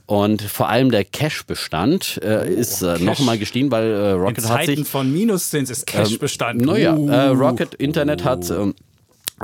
und vor allem der Cash-Bestand äh, ist äh, Cash. nochmal gestiegen, weil äh, In Rocket hat sich Zeiten von Minuszins ist Cash-Bestand. naja, Uh. äh, Rocket Internet hat ähm,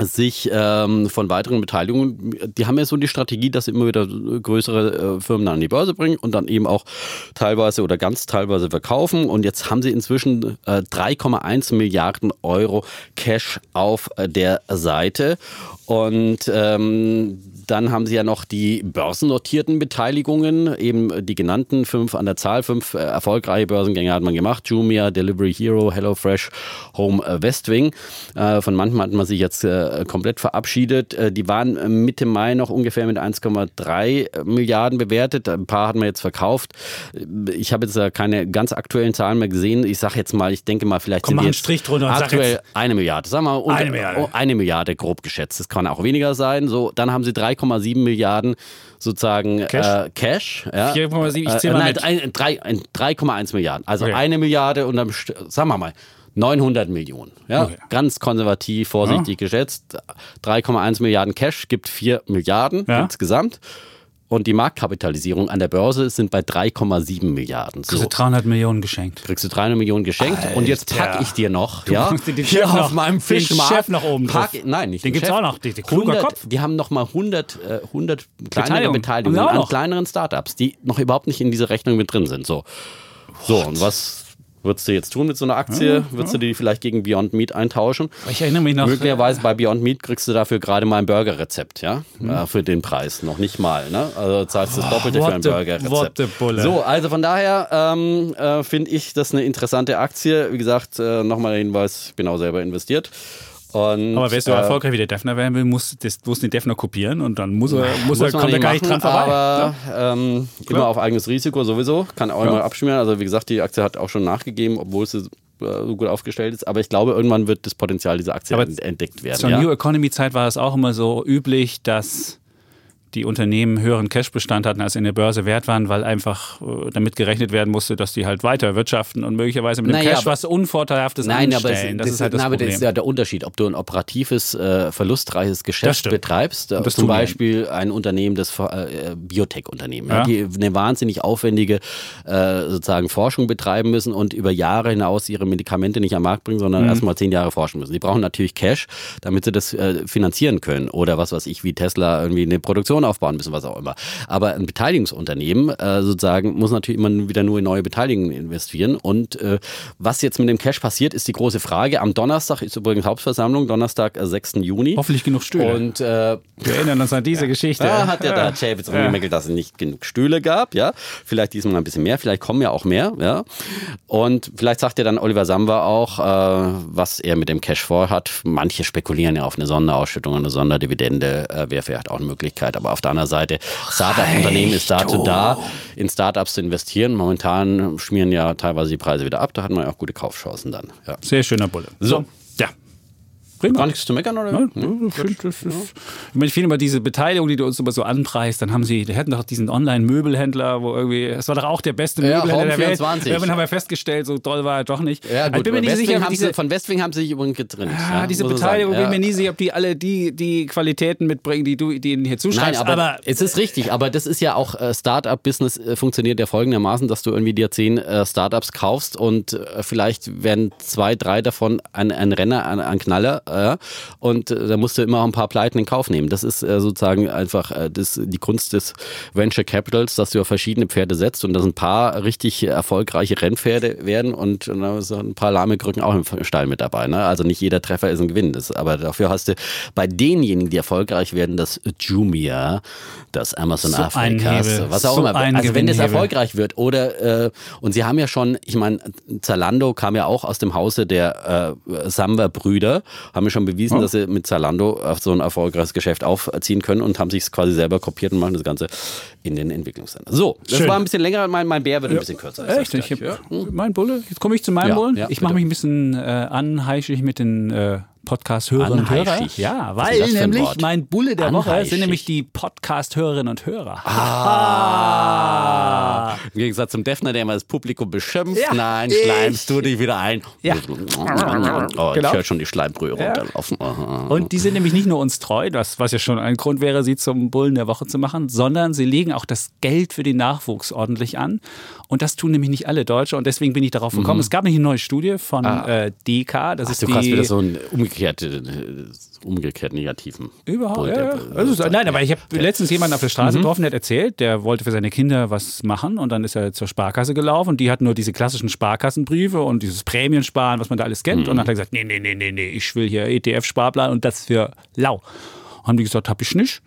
sich ähm, von weiteren Beteiligungen, die haben ja so die Strategie, dass sie immer wieder größere äh, Firmen an die Börse bringen und dann eben auch teilweise oder ganz teilweise verkaufen. Und jetzt haben sie inzwischen äh, 3,1 Milliarden Euro Cash auf äh, der Seite. Und ähm, dann haben sie ja noch die börsennotierten Beteiligungen, eben die genannten fünf an der Zahl, fünf äh, erfolgreiche Börsengänge hat man gemacht. Jumia, Delivery Hero, HelloFresh, Home äh, Westwing. Äh, von manchen hat man sich jetzt komplett verabschiedet. Die waren Mitte Mai noch ungefähr mit 1,3 Milliarden bewertet. Ein paar hat man jetzt verkauft. Ich habe jetzt keine ganz aktuellen Zahlen mehr gesehen. Ich sage jetzt mal, ich denke mal, vielleicht Komm, sind jetzt Strich drunter aktuell eine Milliarde. Sagen wir mal, Eine Milliarde. oh, eine Milliarde grob geschätzt. Das kann auch weniger sein. So, dann haben sie 3,7 Milliarden sozusagen Cash? Äh, Cash ja. 4,7, ich zähl äh, mal nein, mit. ein- drei- ein- 3,1 Milliarden. Also Okay. eine Milliarde und dann, sagen wir mal, 900 Millionen. Ja? Okay. Ganz konservativ, vorsichtig geschätzt. 3,1 Milliarden Cash gibt 4 Milliarden Ja. insgesamt. Und die Marktkapitalisierung an der Börse sind bei 3,7 Milliarden. So Also 300 Millionen geschenkt. kriegst du 300 Millionen geschenkt und jetzt Alter. pack ich dir noch, ja, packst dir den hier Chef auf noch- meinem den Fischmarkt, Chef noch oben pack, nein, nicht Den gibt's Chef. auch noch, die- die kluger 100, Kopf. Die haben noch mal 100, äh, 100 kleinere Beteiligung. Beteiligungen an noch. kleineren Startups, die noch überhaupt nicht in dieser Rechnung mit drin sind. So, so und was Würdest du jetzt tun mit so einer Aktie? Würdest du die vielleicht gegen Beyond Meat eintauschen? Ich erinnere mich noch. Möglicherweise bei Beyond Meat kriegst du dafür gerade mal ein Burgerrezept, ja? Äh, für den Preis. Noch nicht mal, ne? Also zahlst du das Doppelte für ein Burgerrezept. So, also von daher ähm, äh, finde ich das eine interessante Aktie. Wie gesagt, äh, nochmal der Hinweis, ich bin auch selber investiert. Und, Aber wer so äh, erfolgreich wie der Defner werden will, muss, das, muss den Defner kopieren und dann muss er, *laughs* muss er, muss man kommt er gar nicht dran vorbei. Aber ähm, immer auf eigenes Risiko sowieso. Kann auch immer abschmieren. Also wie gesagt, die Aktie hat auch schon nachgegeben, obwohl sie äh, so gut aufgestellt ist. Aber ich glaube, irgendwann wird das Potenzial dieser Aktie entdeckt werden. Zur ja? New Economy Zeit war es auch immer so üblich, dass die Unternehmen höheren Cashbestand hatten, als in der Börse wert waren, weil einfach äh, damit gerechnet werden musste, dass die halt weiter wirtschaften und möglicherweise mit dem Naja, Cash aber- was Unvorteilhaftes Nein, aber, es, anstellen. das, das, ist halt das na, aber Problem. das ist ja der Unterschied, ob du ein operatives, äh, verlustreiches Geschäft betreibst, äh, zum tun wir. Beispiel ein Unternehmen, das äh, Biotech-Unternehmen, ja. Die eine wahnsinnig aufwendige äh, sozusagen Forschung betreiben müssen und über Jahre hinaus ihre Medikamente nicht am Markt bringen, sondern Mhm. erstmal zehn Jahre forschen müssen. Die brauchen natürlich Cash, damit sie das äh, finanzieren können oder was weiß ich, wie Tesla irgendwie eine Produktion aufbauen müssen, was auch immer. Aber ein Beteiligungsunternehmen äh, sozusagen muss natürlich immer wieder nur in neue Beteiligungen investieren und äh, was jetzt mit dem Cash passiert, ist die große Frage. Am Donnerstag ist übrigens Hauptversammlung, Donnerstag, äh, 6. Juni. Hoffentlich genug Stühle. Und äh, Wir erinnern uns an diese *laughs* Geschichte. da hat ja der Chef jetzt rumgemeckelt, dass es nicht genug Stühle gab, ja. Vielleicht diesmal ein bisschen mehr, vielleicht kommen ja auch mehr, ja. Und vielleicht sagt ja dann Oliver Samba auch, äh, was er mit dem Cash vorhat. Manche spekulieren ja auf eine Sonderausschüttung, eine Sonderdividende, äh, wäre vielleicht auch eine Möglichkeit. Aber auf der anderen Seite, Startup-Unternehmen ist dazu da, in Startups zu investieren. Momentan schmieren ja teilweise die Preise wieder ab, da hat man ja auch gute Kaufchancen dann. Ja. Sehr schöner Bulle. So. Ja. Prima. Gar nichts zu meckern, oder? Ja, ich, find, das ist, ich meine, ich finde immer diese Beteiligung, die du uns immer so anpreist, dann haben sie, die hätten doch diesen Online-Möbelhändler, wo irgendwie, es war doch auch der beste Ja, Möbelhändler der Welt. 24. Irgendwann haben wir festgestellt, so toll war er doch nicht. Ja, Also gut, ich bin mir nicht sicher, diese, sie, von Westwing haben sie sich übrigens getrennt. ja, diese Beteiligung, sagen. bin Ja. mir nie sicher, ob die alle die, die Qualitäten mitbringen, die du denen hier Nein, zuschreibst. aber, es ist richtig, aber das ist ja auch äh, Startup-Business äh, funktioniert ja folgendermaßen, dass du irgendwie dir zehn äh, Startups kaufst und äh, vielleicht werden zwei, drei davon ein, ein Renner, ein, ein Knaller äh, und äh, da musst du immer auch ein paar Pleiten in Kauf nehmen. Das ist äh, sozusagen einfach äh, das, die Kunst des Venture Capitals, dass du auf verschiedene Pferde setzt und dass ein paar richtig erfolgreiche Rennpferde werden und, und ein paar lahme Krücken auch im Stall mit dabei. Ne? Also nicht jeder Treffer ist ein Gewinn. Das, aber dafür hast du bei denjenigen, die erfolgreich werden, das Jumia, das Amazon So Afrikas, was auch So immer. Also wenn das erfolgreich wird oder äh, und sie haben ja schon, ich meine, Zalando kam ja auch aus dem Hause der äh, Samba-Brüder, haben ja schon bewiesen, Oh. dass sie mit Zalando auf so ein erfolgreiches Geschäft aufziehen können und haben sich quasi selber kopiert und machen das Ganze in den Entwicklungsländern. So, das Schön. war ein bisschen länger, mein, mein Bär wird ein bisschen kürzer. Echt? Ich hab, Mein Bulle? Jetzt komme ich zu meinem Ja, Bullen. ja, ich mache mich ein bisschen äh, anheischig mit den äh, Podcast-Hörerinnen und Hörer. Ja, weil nämlich mein Bulle der Woche sind nämlich die Podcast-Hörerinnen und Hörer. Ah. *laughs* Im Gegensatz zum Defner, der immer das Publikum beschimpft. Ja, Nein, schleimst du dich wieder ein. Ja. Oh, ich Genau. höre schon die Schleimbrühe runterlaufen. Aha. Und die sind nämlich nicht nur uns treu, das, was ja schon ein Grund wäre, sie zum Bullen der Woche zu machen, sondern sie legen auch das Geld für den Nachwuchs ordentlich an. Und das tun nämlich nicht alle Deutsche. Und deswegen bin ich darauf gekommen. Es gab nämlich eine neue Studie von äh, DK. Das Ach, ist du hast wieder so einen umgekehrt, äh, umgekehrt negativen. Überhaupt, Bull, ja, der-. Also, nein, aber ich habe letztens jemanden auf der Straße Mhm. getroffen, der hat erzählt, der wollte für seine Kinder was machen und dann ist er zur Sparkasse gelaufen und die hatten nur diese klassischen Sparkassenbriefe und dieses Prämiensparen, was man da alles kennt. Mhm. Und dann hat er gesagt, nee, nee, nee, nee, nee, ich will hier ETF-Sparplan und das für lau. Haben die gesagt, hab ich nicht.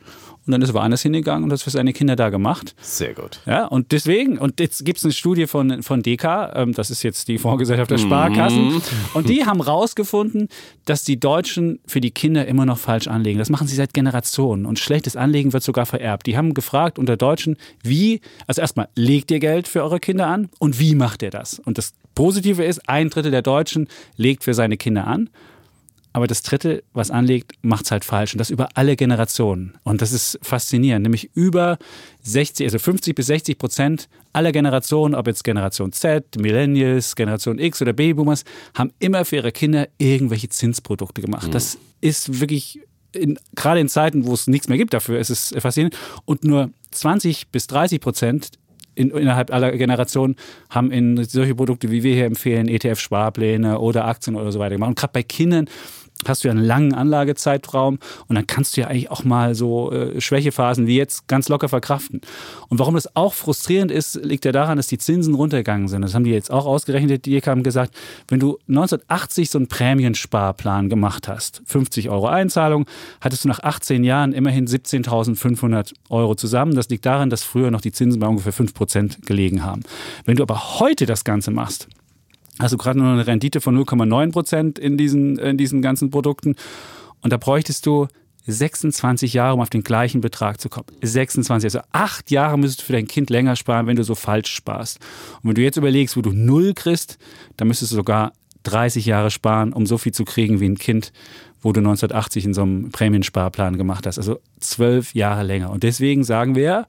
Und dann ist er woanders hingegangen und das für seine Kinder da gemacht. Sehr gut. Ja, und deswegen, und jetzt gibt es eine Studie von, von DK, ähm, das ist jetzt die Fondsgesellschaft der Sparkassen, und die haben rausgefunden, dass die Deutschen für die Kinder immer noch falsch anlegen. Das machen sie seit Generationen und schlechtes Anlegen wird sogar vererbt. Die haben gefragt unter Deutschen, wie, also erstmal, legt ihr Geld für eure Kinder an und wie macht ihr das? Und das Positive ist, ein Drittel der Deutschen legt für seine Kinder an. Aber das Dritte, was anlegt, macht es halt falsch. Und das über alle Generationen. Und das ist faszinierend. Nämlich über 60, also 50 bis 60 Prozent aller Generationen, ob jetzt Generation Z, Millennials, Generation X oder Babyboomers, haben immer für ihre Kinder irgendwelche Zinsprodukte gemacht. Das ist wirklich, in, gerade in Zeiten, wo es nichts mehr gibt dafür, ist es faszinierend. Und nur 20 bis 30 Prozent in, innerhalb aller Generationen haben in solche Produkte, wie wir hier empfehlen, ETF-Sparpläne oder Aktien oder so weiter gemacht. Und gerade bei Kindern hast du ja einen langen Anlagezeitraum und dann kannst du ja eigentlich auch mal so äh, Schwächephasen wie jetzt ganz locker verkraften. Und warum das auch frustrierend ist, liegt ja daran, dass die Zinsen runtergegangen sind. Das haben die jetzt auch ausgerechnet. Die haben gesagt, wenn du 1980 so einen Prämiensparplan gemacht hast, 50 Euro Einzahlung, hattest du nach 18 Jahren immerhin 17.500 Euro zusammen. Das liegt daran, dass früher noch die Zinsen bei ungefähr 5% gelegen haben. Wenn du aber heute das Ganze machst, hast du gerade nur eine Rendite von 0,9 Prozent in diesen, in diesen ganzen Produkten. Und da bräuchtest du 26 Jahre, um auf den gleichen Betrag zu kommen. 26, also acht Jahre müsstest du für dein Kind länger sparen, wenn du so falsch sparst. Und wenn du jetzt überlegst, wo du null kriegst, dann müsstest du sogar 30 Jahre sparen, um so viel zu kriegen wie ein Kind, wo du 1980 in so einem Prämiensparplan gemacht hast. Also zwölf Jahre länger. Und deswegen sagen wir,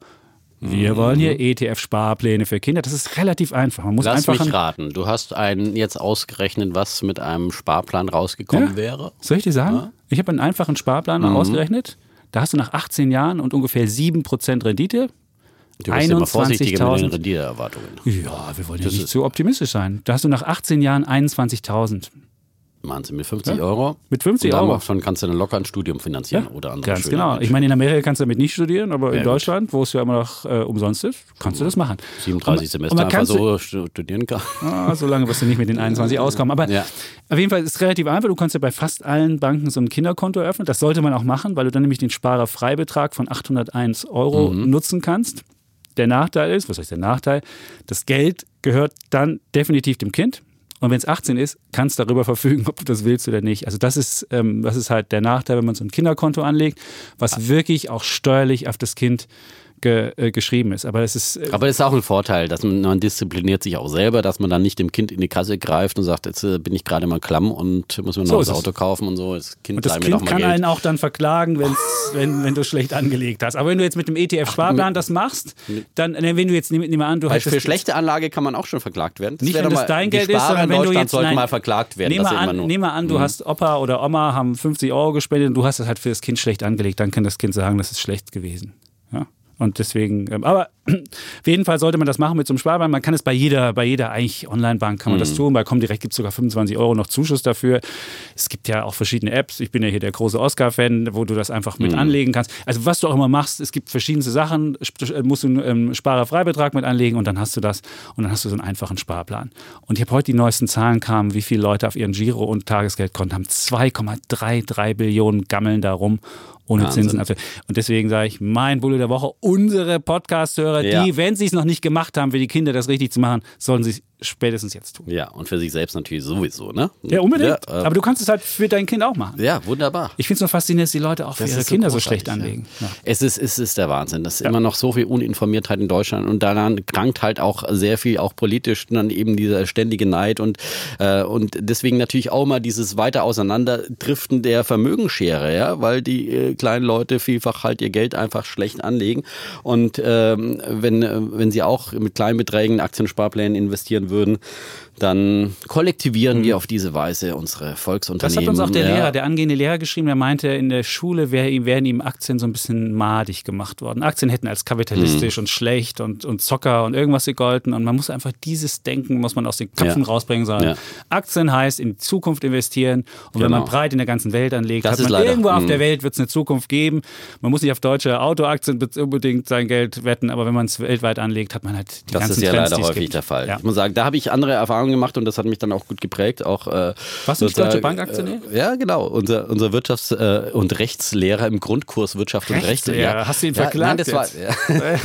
wir wollen hier ETF-Sparpläne für Kinder. Das ist relativ einfach. Man muss Lass einfach mich raten. Du hast einen jetzt ausgerechnet, was mit einem Sparplan rausgekommen Ja. wäre. Soll ich dir sagen? Ja. Ich habe einen einfachen Sparplan Mhm. ausgerechnet. Da hast du nach 18 Jahren und ungefähr 7% Rendite. Du bist immer vorsichtiger mit den 21.000. Renditeerwartungen. Ja, wir wollen ja Das nicht zu optimistisch sein. Da hast du nach 18 Jahren 21.000. Wahnsinn, mit 50 Euro. Mit 50 und Euro. Davon kannst du dann locker ein Studium finanzieren oder andere Ganz genau. Menschen. Ich meine, in Amerika kannst du damit nicht studieren, aber in Ja, gut. Deutschland, wo es ja immer noch äh, umsonst ist, kannst du das machen. 37 Und Semester man einfach so studieren kann. Ah, so lange wirst du nicht mit den 21 *laughs* auskommen. Aber Ja. auf jeden Fall ist es relativ einfach. Du kannst ja bei fast allen Banken so ein Kinderkonto eröffnen. Das sollte man auch machen, weil du dann nämlich den Sparerfreibetrag von 801 Euro Mhm. nutzen kannst. Der Nachteil ist, was heißt der Nachteil? Das Geld gehört dann definitiv dem Kind. Und wenn es 18 ist, kannst du darüber *laughs* verfügen, ob du das willst oder nicht. Also das ist, ähm, das ist halt der Nachteil, wenn man so ein Kinderkonto anlegt, was wirklich auch steuerlich auf das Kind ge, äh, geschrieben ist. Aber das ist äh, Aber das ist auch ein Vorteil, dass man, man diszipliniert sich auch selber, dass man dann nicht dem Kind in die Kasse greift und sagt, jetzt äh, bin ich gerade mal klamm und muss mir noch So das es. Auto kaufen und so. Das Kind Und das Kind kann Geld. einen auch dann verklagen, wenn's, wenn, wenn du schlecht angelegt hast. Aber wenn du jetzt mit dem ETF-Sparplan das machst, dann, ne, wenn du jetzt, nehm mal an, du hättest für schlechte Anlage kann man auch schon verklagt werden. nicht, wäre wenn das mal- dein Geld ist, sondern wenn du jetzt nein, mal verklagt werden. Nehm das mal, sehen wir an, nehm an, du hast Opa oder Oma haben 50 Euro gespendet und du hast das halt für das Kind schlecht angelegt, dann kann das Kind sagen, das ist schlecht gewesen. Und deswegen, ähm, aber *clears throat* auf jeden Fall sollte man das machen mit so einem Sparplan. Man kann es bei jeder, bei jeder eigentlich Online-Bank kann man Mhm. das tun. Bei Comdirect gibt es sogar 25 Euro noch Zuschuss dafür. Es gibt ja auch verschiedene Apps. Ich bin ja hier der große Oscar-Fan, wo du das einfach Mhm. mit anlegen kannst. Also was du auch immer machst, es gibt verschiedenste Sachen. Äh, Musst du einen ähm, Sparerfreibetrag mit anlegen und dann hast du das und dann hast du so einen einfachen Sparplan. Und ich habe heute die neuesten Zahlen kamen, wie viele Leute auf ihren Giro- und Tagesgeldkonten haben. 2,33 Billionen gammeln da rum ohne Wahnsinn. Zinsen. Also, Und deswegen sage ich, mein Bulle der Woche, unsere Podcast-Hörer, Ja. die, wenn sie es noch nicht gemacht haben, für die Kinder das richtig zu machen, sollen sie es spätestens jetzt tun. Ja, und für sich selbst natürlich sowieso, ne? Ja, unbedingt. Ja, äh, Aber du kannst es halt für dein Kind auch machen. ja wunderbar. Ich finde es nur faszinierend, dass die Leute auch für Das ihre so Kinder so großartig, schlecht anlegen. Ja. Es ist, es ist der Wahnsinn. Das ist immer noch so viel Uninformiertheit in Deutschland und daran krankt halt auch sehr viel, auch politisch, dann eben dieser ständige Neid und, äh, und deswegen natürlich auch mal dieses weiter Auseinanderdriften der Vermögensschere, ja, weil die äh, kleinen Leute vielfach halt ihr Geld einfach schlecht anlegen und ähm, wenn, äh, wenn sie auch mit kleinen Beträgen Aktiensparplänen investieren würden, würden, dann kollektivieren wir auf diese Weise unsere Mhm. Das Volksunternehmen. hat uns auch der ja. Lehrer, der angehende Lehrer geschrieben, der meinte, in der Schule wär, wären ihm Aktien so ein bisschen madig gemacht worden. Aktien hätten als Mhm. kapitalistisch und schlecht und, und Zocker und irgendwas gegolten. Und man muss einfach dieses Denken, muss man aus den Köpfen Ja. rausbringen sollen. Ja. Aktien heißt in Zukunft investieren. Und wenn Genau. man breit in der ganzen Welt anlegt, Das hat man leider- irgendwo auf Mhm. der Welt wird es eine Zukunft geben. Man muss nicht auf deutsche Autoaktien be- unbedingt sein Geld wetten, aber wenn man es weltweit anlegt, hat man halt die Das ganzen ist ja Trends, leider häufig gibt. der Fall. Ich muss sagen, da habe ich andere Erfahrungen gemacht und das hat mich dann auch gut geprägt. Auch, äh, Warst du sozusagen, Deutsche Bankaktionär? Äh, ja, genau. Unser, unser Wirtschafts- äh, und Rechtslehrer im Grundkurs Wirtschaft und Recht. Rechtslehrer, hast du ihn ja, verklagt Nein, das war, ja.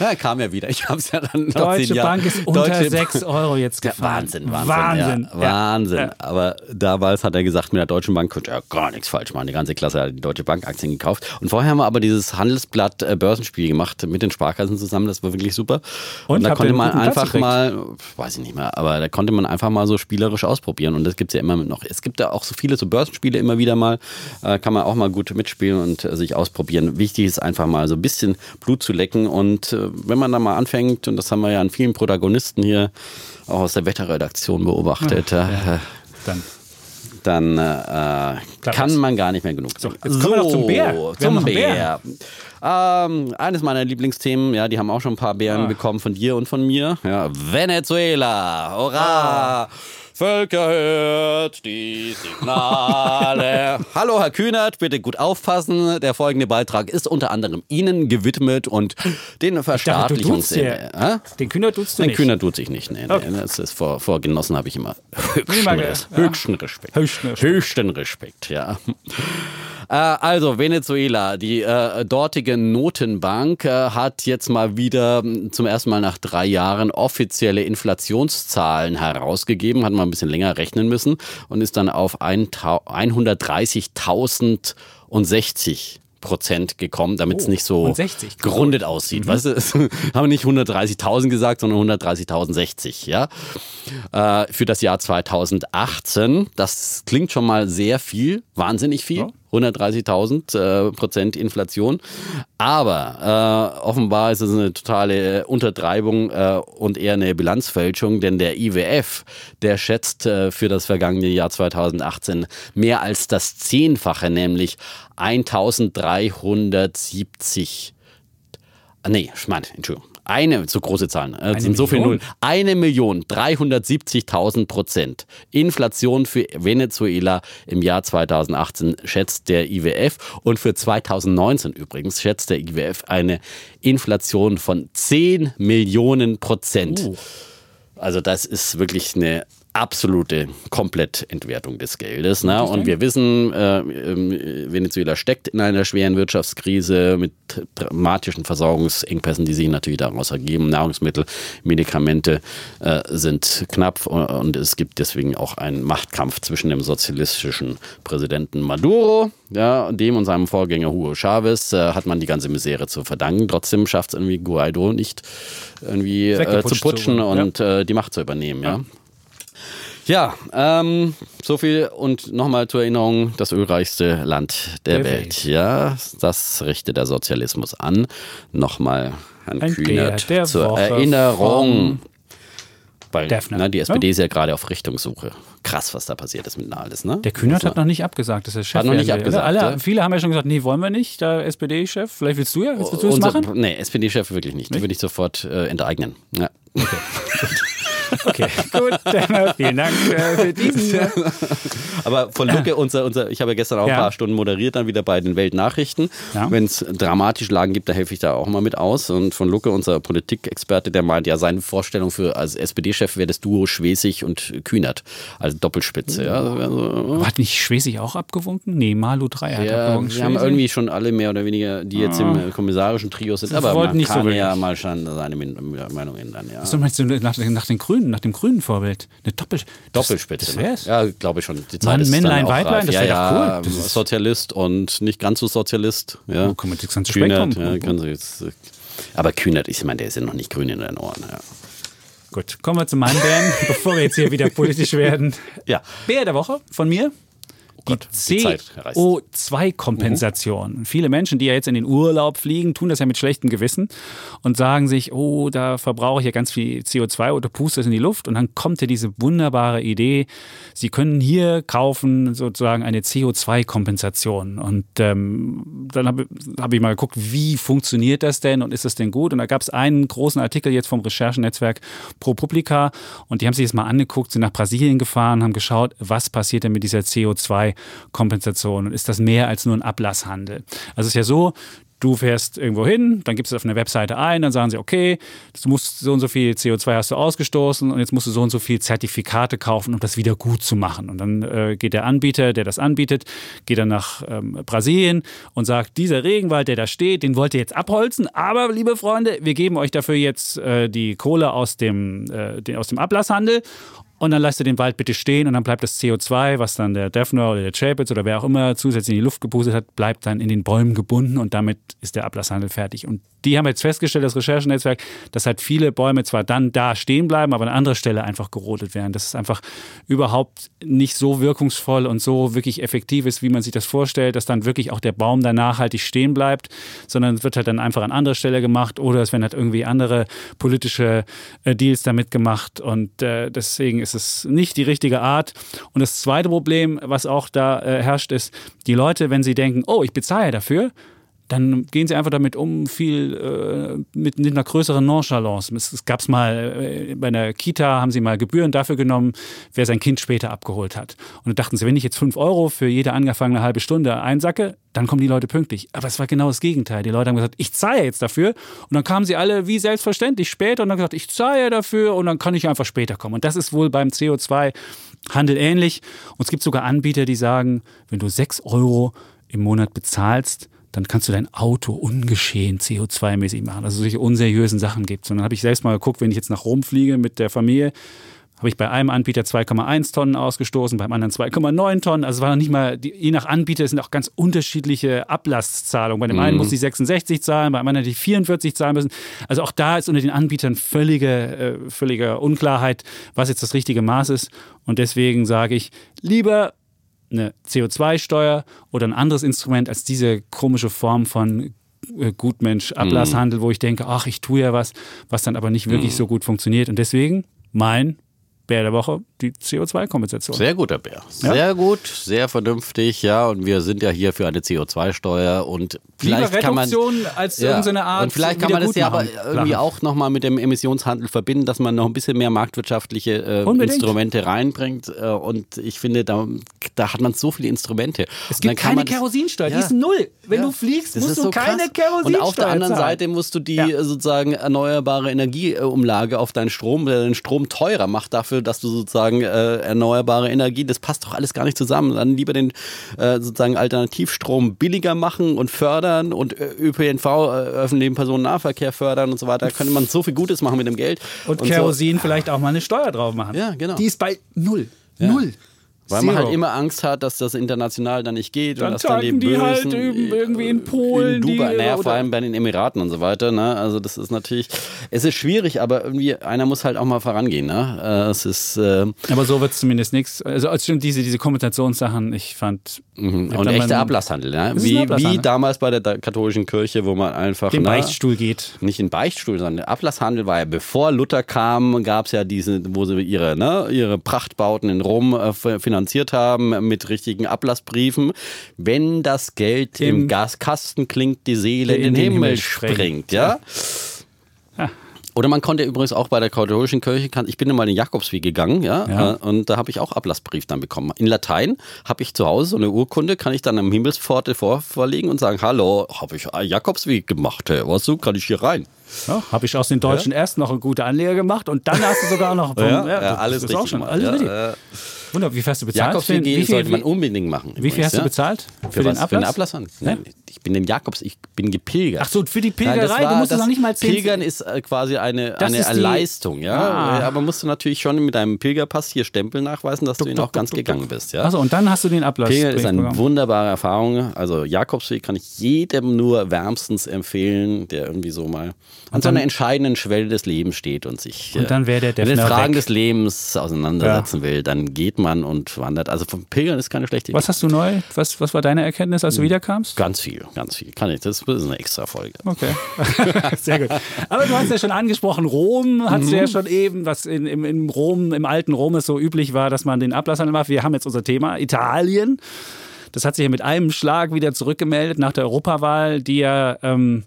*laughs* ja, kam ja wieder. Ich habe es ja dann nach Deutsche Bank ist unter Deutsche 6 Euro jetzt Ja, gefallen. Wahnsinn, Wahnsinn. Wahnsinn. Ja, Ja. Wahnsinn. Ja. Aber damals hat er gesagt, mit der Deutschen Bank konnte er gar nichts falsch machen. Die ganze Klasse hat die Deutsche Bank Aktien gekauft. Und vorher haben wir aber dieses Handelsblatt äh, Börsenspiel gemacht mit den Sparkassen zusammen. Das war wirklich super. Und da habt ihr konnte man einfach mal, weiß ich nicht mehr, aber da konnte man einfach mal so spielerisch ausprobieren. Und das gibt es ja immer noch. Es gibt da auch so viele so Börsenspiele immer wieder mal. Äh, kann man auch mal gut mitspielen und äh, sich ausprobieren. Wichtig ist einfach mal so ein bisschen Blut zu lecken. Und äh, wenn man da mal anfängt, und das haben wir ja an vielen Protagonisten hier auch aus der Wetterredaktion beobachtet, äh, Dann. dann äh, kann was. man gar nicht mehr genug sagen. jetzt kommen wir noch zum Bär. Zum noch einen Bär. Ähm, eines meiner Lieblingsthemen, ja, die haben auch schon ein paar Bären Ah. bekommen von dir und von mir. Ja, Venezuela, hurra! Völker hört die Signale. *laughs* Hallo Herr Kühnert, bitte gut aufpassen. Der folgende Beitrag ist unter anderem Ihnen gewidmet und den Verstaatlichungs... Ja. Den Kühnert tutst du Den nicht. Kühnert tut sich nicht. Nee, nee, Okay. das ist vor, vor Genossen habe ich immer höchsten, Res ja. höchsten Respekt. Höchsten Respekt. Höchsten Respekt, ja. Äh, also Venezuela, die äh, dortige Notenbank äh, hat jetzt mal wieder m, zum ersten Mal nach drei Jahren offizielle Inflationszahlen herausgegeben, hat mal ein bisschen länger rechnen müssen und ist dann auf 130.060 Prozent gekommen, damit es Oh, nicht so und 60. gerundet aussieht. Weißt du, *laughs* haben nicht 130.000 gesagt, sondern 130.060, ja. Äh, für das Jahr 2018. Das klingt schon mal sehr viel, wahnsinnig viel. 130.000 äh, Prozent Inflation. Aber äh, offenbar ist es eine totale Untertreibung äh, und eher eine Bilanzfälschung, denn der IWF, der schätzt äh, für das vergangene Jahr 2018 mehr als das Zehnfache, nämlich 1370 Ah, Nee, Schmarrn, Entschuldigung. Eine, so große Zahlen. Äh, sind so viele? Nullen. Eine Million 370.000 Prozent. Inflation für Venezuela im Jahr 2018 schätzt der IWF. Und für 2019 übrigens schätzt der IWF eine Inflation von 10 Millionen Prozent. Also das ist wirklich eine absolute Komplettentwertung des Geldes. Ne? Und wir wissen, äh, ähm, Venezuela steckt in einer schweren Wirtschaftskrise mit dramatischen Versorgungsengpässen, die sich natürlich daraus ergeben. Nahrungsmittel, Medikamente äh, sind knapp und, und es gibt deswegen auch einen Machtkampf zwischen dem sozialistischen Präsidenten Maduro, ja, dem und seinem Vorgänger Hugo Chavez äh, hat man die ganze Misere zu verdanken. Trotzdem schafft es irgendwie Guaido nicht irgendwie äh, zu putschen zu- und äh, die Macht zu übernehmen. Ja. Ja, ähm, so viel und nochmal zur Erinnerung, das ölreichste Land der, Der Welt. Ja, das richte der Sozialismus an. Nochmal Herrn Ein Kühnert der zur Woche Erinnerung. Weil ne, die SPD ist ja gerade auf Richtungssuche. Krass, was da passiert ist mit Nahles, ne? Der Kühnert hat noch nicht abgesagt, dass er Chef Hat noch nicht abgesagt, Alle, ja? Viele haben ja schon gesagt, nee, wollen wir nicht, der SPD-Chef. Vielleicht willst du ja, willst, du das Unser- machen? Nee, SPD-Chef wirklich nicht. Die würde ich sofort äh, enteignen. Ja. Okay, *laughs* *laughs* gut, dann, vielen Dank äh, für diesen. Äh, *laughs* Aber von Lucke, unser, unser, ich habe ja gestern auch Ja. ein paar Stunden moderiert, dann wieder bei den Weltnachrichten. Ja. Wenn es dramatische Lagen gibt, da helfe ich da auch mal mit aus. Und von Lucke, unser Politikexperte, der meint, ja, seine Vorstellung für als SPD-Chef wäre das Duo Schwesig und Kühnert. Also Doppelspitze. Ja, also, hat nicht Schwesig auch abgewunken? Nee, Malu 3 hat ja, abgewunken. wir haben irgendwie schon alle mehr oder weniger, die jetzt im äh, kommissarischen Trio sind. Aber wollten man nicht so kann wirklich. ja mal schon seine Meinung ändern. Ja. Was meinst du nach, nach den Grünen, nach dem grünen Vorbild? Eine Doppel Doppelspitze. Das, ne? das wär's. Ja, glaube ich schon. Die Zeit Mann, ist Männlein, Weiblein, das ja, wär doch ja, cool. Das ist- Sozialist und nicht ganz so Sozialist. Ja. Oh, mal, das ganze Kühnert, Spektrum. ja, sie jetzt, äh, aber Kühnert, ich meine, der ist ja noch nicht grün in den Ohren. Ja. Gut, kommen wir zu meinem Bären, *laughs* bevor wir jetzt hier wieder politisch werden. Ja. Bär der Woche von mir. Gott, die die Zeit reißt. CO2-Kompensation. Viele Menschen, die ja jetzt in den Urlaub fliegen, tun das ja mit schlechtem Gewissen und sagen sich, oh, da verbrauche ich ja ganz viel CO2 oder puste es in die Luft. Und dann kommt ja diese wunderbare Idee, Sie können hier kaufen sozusagen eine CO2-Kompensation. Und ähm, dann habe hab ich mal geguckt, wie funktioniert das denn und ist das denn gut? Und da gab es einen großen Artikel jetzt vom Recherchenetzwerk ProPublica und die haben sich das mal angeguckt, sind nach Brasilien gefahren, haben geschaut, was passiert denn mit dieser CO2-Kompensation und ist das mehr als nur ein Ablasshandel? Also es ist ja so, Du fährst irgendwo hin, dann gibst du es auf eine Webseite ein, dann sagen sie, okay, du musst so und so viel CO2 hast du ausgestoßen und jetzt musst du so und so viel Zertifikate kaufen, um das wieder gut zu machen. Und dann äh, geht der Anbieter, der das anbietet, geht dann nach ähm, Brasilien und sagt, dieser Regenwald, der da steht, den wollt ihr jetzt abholzen, aber liebe Freunde, wir geben euch dafür jetzt äh, die Kohle aus dem, äh, den, aus dem Ablasshandel und dann lasst ihr den Wald bitte stehen und dann bleibt das CO2, was dann der Defner oder der Chapitz oder wer auch immer zusätzlich in die Luft gepustet hat, bleibt dann in den Bäumen gebunden und damit ist der Ablasshandel fertig. Und die haben jetzt festgestellt, das Recherchenetzwerk, dass halt viele Bäume zwar dann da stehen bleiben, aber an anderer Stelle einfach gerodet werden. Das ist einfach überhaupt nicht so wirkungsvoll und so wirklich effektiv ist, wie man sich das vorstellt, dass dann wirklich auch der Baum da nachhaltig stehen bleibt, sondern es wird halt dann einfach an anderer Stelle gemacht oder es werden halt irgendwie andere politische äh, Deals damit gemacht und äh, deswegen ist es nicht die richtige Art. Und das zweite Problem, was auch da äh, herrscht, ist, die Leute, wenn sie denken, oh, ich bezahle dafür, dann gehen sie einfach damit um, viel äh, mit, mit, einer größeren Nonchalance. Es, es gab es mal äh, bei einer Kita, haben sie mal Gebühren dafür genommen, wer sein Kind später abgeholt hat. Und dann dachten sie, wenn ich jetzt fünf Euro für jede angefangene halbe Stunde einsacke, dann kommen die Leute pünktlich. Aber es war genau das Gegenteil. Die Leute haben gesagt, ich zahle jetzt dafür. Und dann kamen sie alle wie selbstverständlich später und dann gesagt, ich zahle dafür und dann kann ich einfach später kommen. Und das ist wohl beim CO2-Handel ähnlich. Und es gibt sogar Anbieter, die sagen, wenn du sechs Euro im Monat bezahlst, dann kannst du dein Auto ungeschehen CO2-mäßig machen. Also solche unseriösen Sachen gibt. Und dann habe ich selbst mal geguckt, wenn ich jetzt nach Rom fliege mit der Familie, habe ich bei einem Anbieter 2,1 Tonnen ausgestoßen, beim anderen 2,9 Tonnen. Also es war noch nicht mal, je nach Anbieter sind auch ganz unterschiedliche Ablasszahlungen. Bei dem einen mhm. muss ich 66 zahlen, beim anderen hätte ich 44 zahlen müssen. Also auch da ist unter den Anbietern völlige, äh, völlige Unklarheit, was jetzt das richtige Maß ist. Und deswegen sage ich, lieber eine CO2-Steuer oder ein anderes Instrument als diese komische Form von äh, Gutmensch-Ablasshandel, mhm. wo ich denke, ach, ich tue ja was, was dann aber nicht wirklich mhm. so gut funktioniert. Und deswegen mein Bär der Woche, die CO2-Kompensation. Sehr guter Bär. Sehr ja? gut, sehr vernünftig, ja. Und wir sind ja hier für eine CO2-Steuer und vielleicht kann man als ja, irgendeine Art und vielleicht kann man das ja aber irgendwie auch nochmal mit dem Emissionshandel verbinden, dass man noch ein bisschen mehr marktwirtschaftliche äh, Instrumente reinbringt. Äh, und ich finde, da, da hat man so viele Instrumente. Es gibt keine Kerosinsteuer, ja. die ist null. Wenn du fliegst, das musst du so keine Kerosinsteuer Und auf der anderen zahlen. Seite musst du die sozusagen erneuerbare Energieumlage auf deinen Strom, der den Strom teurer macht, dafür dass du sozusagen äh, erneuerbare Energie, das passt doch alles gar nicht zusammen. Dann lieber den äh, sozusagen Alternativstrom billiger machen und fördern und äh, ÖPNV, äh, öffentlichen Personennahverkehr fördern und so weiter. Da könnte man so viel Gutes machen mit dem Geld. Und, und Kerosin so. vielleicht auch mal eine Steuer drauf machen. Ja, genau. Die ist bei null. Ja. Null. Weil Zero. man halt immer Angst hat, dass das international dann nicht geht dann und dass dann die, die halt irgendwie in Polen, in Dubai, die, naja, vor allem bei den Emiraten und so weiter. Ne? Also das ist natürlich, es ist schwierig, aber irgendwie einer muss halt auch mal vorangehen. Ne? Äh, es ist. Äh, aber so wird es zumindest nichts. Also stimmt diese diese Kompensationssachen. Ich fand mhm. und echter Ablasshandel. Ne? Wie, Ablasshandel. wie damals bei der katholischen Kirche, wo man einfach den na, Beichtstuhl geht. Nicht in Beichtstuhl, sondern der Ablasshandel war ja bevor Luther kam, gab es ja diese, wo sie ihre ne, ihre Prachtbauten in Rom äh, finanziert haben mit richtigen Ablassbriefen. Wenn das Geld im, im Gaskasten klingt, die Seele in, in den, Himmel, Himmel springt. springt ja? ja. Oder man konnte übrigens auch bei der katholischen Kirche, ich bin mal in den Jakobsweg gegangen, ja, ja. Äh, und da habe ich auch Ablassbrief dann bekommen. In Latein habe ich zu Hause so eine Urkunde, kann ich dann am Himmelspforte vorlegen und sagen, hallo, habe ich Jakobsweg gemacht, hey, was du, kann ich hier rein? Ja, habe ich aus den Deutschen ja. erst noch eine gute Anleger gemacht und dann hast du sogar noch vom, *laughs* ja, ja, alles richtig. Schon, alles richtig. Wunderbar, wie viel hast du bezahlt? Jakobs WG wie viel, sollte man unbedingt machen. Wie viel hast du bezahlt? Für, für den Ablass? Für den Ablasshandel? Ne? Ich bin den Jakobs, ich bin gepilgert. Ach so, für die Pilgerei, war, du musst es noch nicht mal erzählen. Pilgern ist äh, quasi eine, eine Leistung, ja. Ah. Aber musst du natürlich schon mit deinem Pilgerpass hier Stempel nachweisen, dass duck, du ihn duck, auch ganz duck, gegangen bist, ja. Achso, und dann hast du den Ablass. Pilgern ist eine wunderbare Erfahrung. Also Jakobsweg kann ich jedem nur wärmstens empfehlen, der irgendwie so mal an so einer entscheidenden Schwelle des Lebens steht und sich und dann der mit den Fragen weg. des Lebens auseinandersetzen ja. will, dann geht man und wandert. Also vom Pilgern ist keine schlechte Idee. Was hast du neu? Was, was war deine Erkenntnis, als du hm. wiederkamst? Ganz viel, ganz viel. Kann ich. Das ist eine extra Folge. Okay. *laughs* Sehr gut. Aber du hast ja schon angesprochen, Rom hat mhm. ja schon eben, was in, im, in Rom, im alten Rom es so üblich war, dass man den Ablasshandel macht. Wir haben jetzt unser Thema Italien. Das hat sich ja mit einem Schlag wieder zurückgemeldet nach der Europawahl, die ja ähm,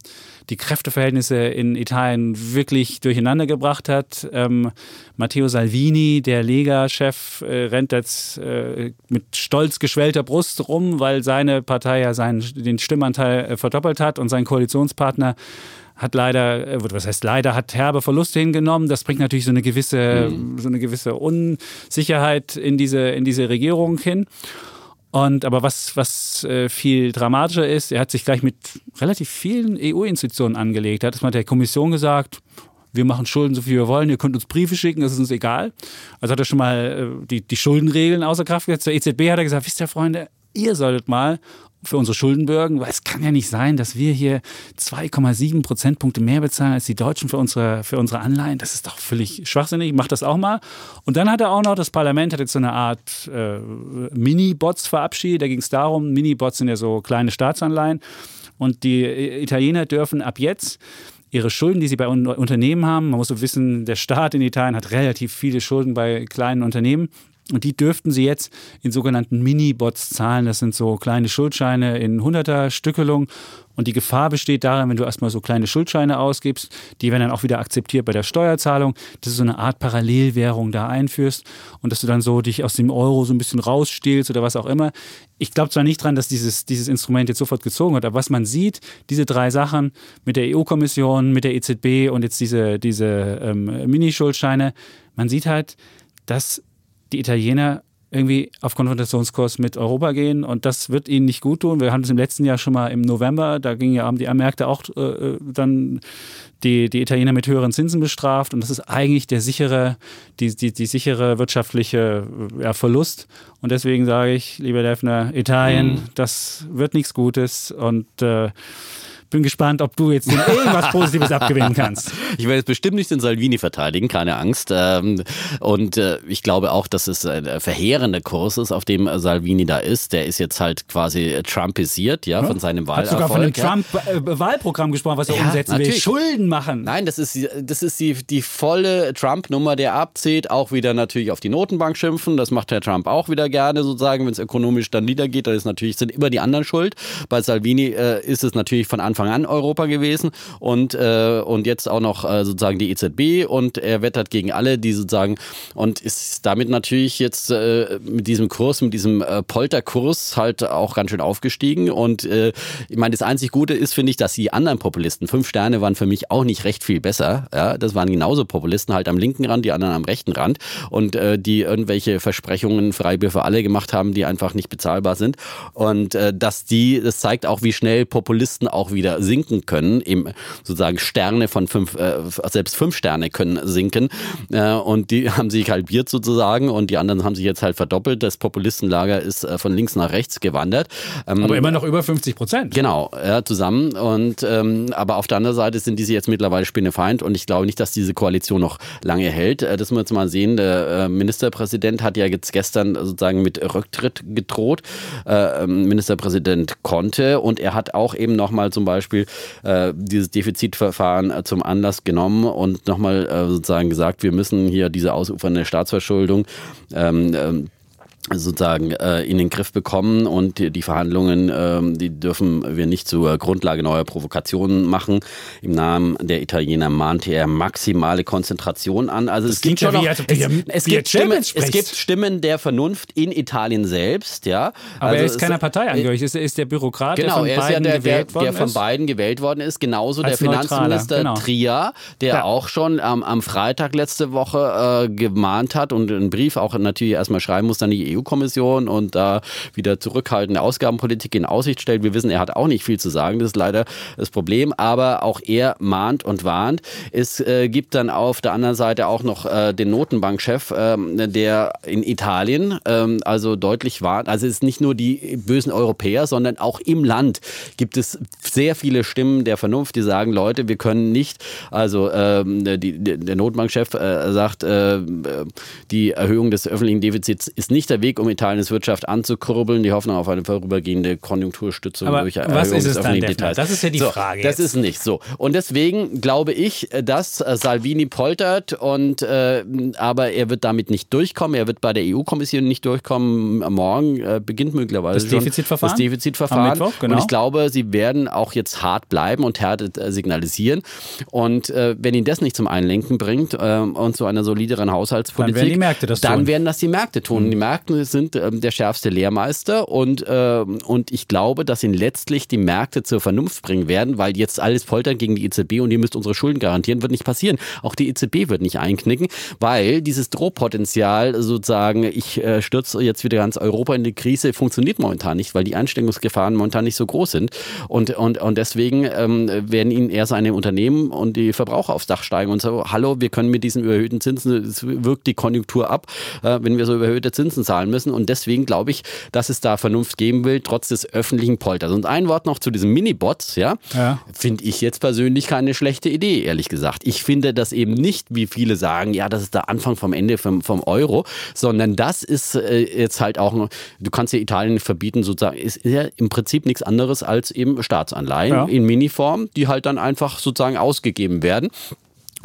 die Kräfteverhältnisse in Italien wirklich durcheinander gebracht hat. Ähm, Matteo Salvini, der Lega-Chef, äh, rennt jetzt äh, mit stolz geschwellter Brust rum, weil seine Partei ja seinen, den Stimmanteil äh, verdoppelt hat und sein Koalitionspartner hat leider, äh, was heißt leider, hat herbe Verluste hingenommen. Das bringt natürlich so eine gewisse, mhm. so eine gewisse Unsicherheit in diese, in diese Regierung hin. Und aber was, was äh, viel dramatischer ist, er hat sich gleich mit relativ vielen EU-Institutionen angelegt. Er hat es mal der Kommission gesagt, wir machen Schulden so viel wir wollen, ihr könnt uns Briefe schicken, das ist uns egal. Also hat er schon mal äh, die, die Schuldenregeln außer Kraft gesetzt. Der EZB hat er gesagt, wisst ihr Freunde, ihr solltet mal für unsere Schuldenbürgen, weil es kann ja nicht sein, dass wir hier 2,7 Prozentpunkte mehr bezahlen als die Deutschen für unsere, für unsere Anleihen. Das ist doch völlig schwachsinnig. Mach das auch mal. Und dann hat er auch noch, das Parlament hat jetzt so eine Art äh, Mini-Bots verabschiedet. Da ging es darum, Mini-Bots sind ja so kleine Staatsanleihen. Und die Italiener dürfen ab jetzt ihre Schulden, die sie bei Unternehmen haben, man muss so wissen, der Staat in Italien hat relativ viele Schulden bei kleinen Unternehmen Und die dürften sie jetzt in sogenannten Mini-Bots zahlen. Das sind so kleine Schuldscheine in 100er Stückelung. Und die Gefahr besteht darin, wenn du erstmal so kleine Schuldscheine ausgibst, die werden dann auch wieder akzeptiert bei der Steuerzahlung, dass du so eine Art Parallelwährung da einführst und dass du dann so dich aus dem Euro so ein bisschen rausstehlst oder was auch immer. Ich glaube zwar nicht dran, dass dieses, dieses Instrument jetzt sofort gezogen wird, aber was man sieht, diese drei Sachen mit der EU-Kommission, mit der EZB und jetzt diese, diese ähm, Minischuldscheine, man sieht halt, dass die Italiener irgendwie auf Konfrontationskurs mit Europa gehen und das wird ihnen nicht gut tun. Wir haben es im letzten Jahr schon mal im November, da gingen ja haben die Märkte auch äh, äh, dann die, die Italiener mit höheren Zinsen bestraft und das ist eigentlich der sichere, die, die, die sichere wirtschaftliche ja, Verlust. Und deswegen sage ich, lieber Defner, Italien, mhm. das wird nichts Gutes und äh, bin gespannt, ob du jetzt irgendwas *laughs* Positives abgewinnen kannst. Ich werde jetzt bestimmt nicht den Salvini verteidigen, keine Angst. Ähm, und äh, ich glaube auch, dass es ein verheerender Kurs ist, auf dem Salvini da ist. Der ist jetzt halt quasi Trumpisiert, ja, von seinem Wahlerfolg. Hat sogar von einem Trump-Wahlprogramm gesprochen, was er ja, umsetzen natürlich. will. Schulden machen. Nein, das ist, das ist die, die volle Trump-Nummer, der abzählt. Auch wieder natürlich auf die Notenbank schimpfen. Das macht Herr Trump auch wieder gerne sozusagen. Wenn es ökonomisch dann niedergeht, dann ist natürlich, sind immer die anderen schuld. Bei Salvini äh, ist es natürlich von Anfang Anfang an Europa gewesen und, äh, und jetzt auch noch äh, sozusagen die EZB und er wettert gegen alle, die sozusagen und ist damit natürlich jetzt äh, mit diesem Kurs, mit diesem äh, Polterkurs halt auch ganz schön aufgestiegen und äh, ich meine, das einzig Gute ist, finde ich, dass die anderen Populisten, fünf Sterne waren für mich auch nicht recht viel besser, ja, das waren genauso Populisten halt am linken Rand, die anderen am rechten Rand und äh, die irgendwelche Versprechungen Freibier für alle gemacht haben, die einfach nicht bezahlbar sind und äh, dass die, das zeigt auch, wie schnell Populisten auch wieder sinken können. Eben sozusagen Sterne von fünf, äh, selbst fünf Sterne können sinken. Äh, und die *laughs* haben sich halbiert sozusagen und die anderen haben sich jetzt halt verdoppelt. Das Populistenlager ist äh, von links nach rechts gewandert. Ähm, aber immer noch über 50 Prozent. Genau, ja, zusammen. Und ähm, aber auf der anderen Seite sind diese jetzt mittlerweile Spinnefeind und ich glaube nicht, dass diese Koalition noch lange hält. Äh, das müssen wir jetzt mal sehen. Der äh, Ministerpräsident hat ja jetzt gestern sozusagen mit Rücktritt gedroht. Äh, ähm, Ministerpräsident konnte und er hat auch eben nochmal zum Beispiel Beispiel äh, dieses Defizitverfahren äh, zum Anlass genommen und nochmal äh, sozusagen gesagt, wir müssen hier diese ausufernde Staatsverschuldung ähm, ähm sozusagen äh, in den Griff bekommen und die, die Verhandlungen, ähm, die dürfen wir nicht zur Grundlage neuer Provokationen machen. Im Namen der Italiener mahnte er maximale Konzentration an. Also das es gibt schon ja noch, es, es, gibt Stimmen, es gibt Stimmen der Vernunft in Italien selbst, ja. Aber also er ist keiner Partei angehörig, er ist der Bürokrat, genau, der von beiden ja der, gewählt der, der von beiden gewählt worden ist. Genauso Als der Finanzminister genau. Tria, der ja. auch schon am, am Freitag letzte Woche äh, gemahnt hat und einen Brief auch natürlich erstmal schreiben muss, dann die EU-Kommission und da wieder zurückhaltende Ausgabenpolitik in Aussicht stellt. Wir wissen, er hat auch nicht viel zu sagen. Das ist leider das Problem. Aber auch er mahnt und warnt. Es äh, gibt dann auf der anderen Seite auch noch äh, den Notenbankchef, ähm, der in Italien ähm, also deutlich warnt. Also es ist nicht nur die bösen Europäer, sondern auch im Land gibt es sehr viele Stimmen der Vernunft, die sagen, Leute, wir können nicht, also ähm, die, der Notenbankchef äh, sagt, äh, die Erhöhung des öffentlichen Defizits ist nicht der Weg, um Italiens Wirtschaft anzukurbeln. Die hoffen auf eine vorübergehende Konjunkturstützung Aber durch was ist es dann, Details. Das ist ja die so, Frage. Das jetzt. ist nicht so. Und deswegen glaube ich, dass Salvini poltert und äh, aber er wird damit nicht durchkommen. Er wird bei der EU-Kommission nicht durchkommen. Morgen äh, beginnt möglicherweise das Defizitverfahren. Das Defizitverfahren. Mittwoch, genau. Und ich glaube, sie werden auch jetzt hart bleiben und Härte äh, signalisieren. Und äh, wenn ihn das nicht zum Einlenken bringt äh, und zu einer solideren Haushaltspolitik, dann werden die Märkte das dann tun. werden das die Märkte tun. Mhm. Die Märkte sind ähm, der schärfste Lehrmeister und, äh, und ich glaube, dass ihn letztlich die Märkte zur Vernunft bringen werden, weil jetzt alles poltern gegen die EZB und ihr müsst unsere Schulden garantieren, wird nicht passieren. Auch die EZB wird nicht einknicken, weil dieses Drohpotenzial sozusagen, ich äh, stürze jetzt wieder ganz Europa in die Krise, funktioniert momentan nicht, weil die Einstellungsgefahren momentan nicht so groß sind. Und, und, und deswegen ähm, werden ihnen eher seine Unternehmen und die Verbraucher aufs Dach steigen und so, hallo, wir können mit diesen überhöhten Zinsen, es wirkt die Konjunktur ab, äh, wenn wir so überhöhte Zinsen zahlen müssen. Und deswegen glaube ich, dass es da Vernunft geben will, trotz des öffentlichen Polters. Und ein Wort noch zu diesem Minibots, ja, ja. finde ich jetzt persönlich keine schlechte Idee, ehrlich gesagt. Ich finde das eben nicht, wie viele sagen, ja, das ist der Anfang vom Ende vom, vom Euro, sondern das ist äh, jetzt halt auch, du kannst ja Italien verbieten, sozusagen, ist ja im Prinzip nichts anderes als eben Staatsanleihen ja. in Miniform, die halt dann einfach sozusagen ausgegeben werden.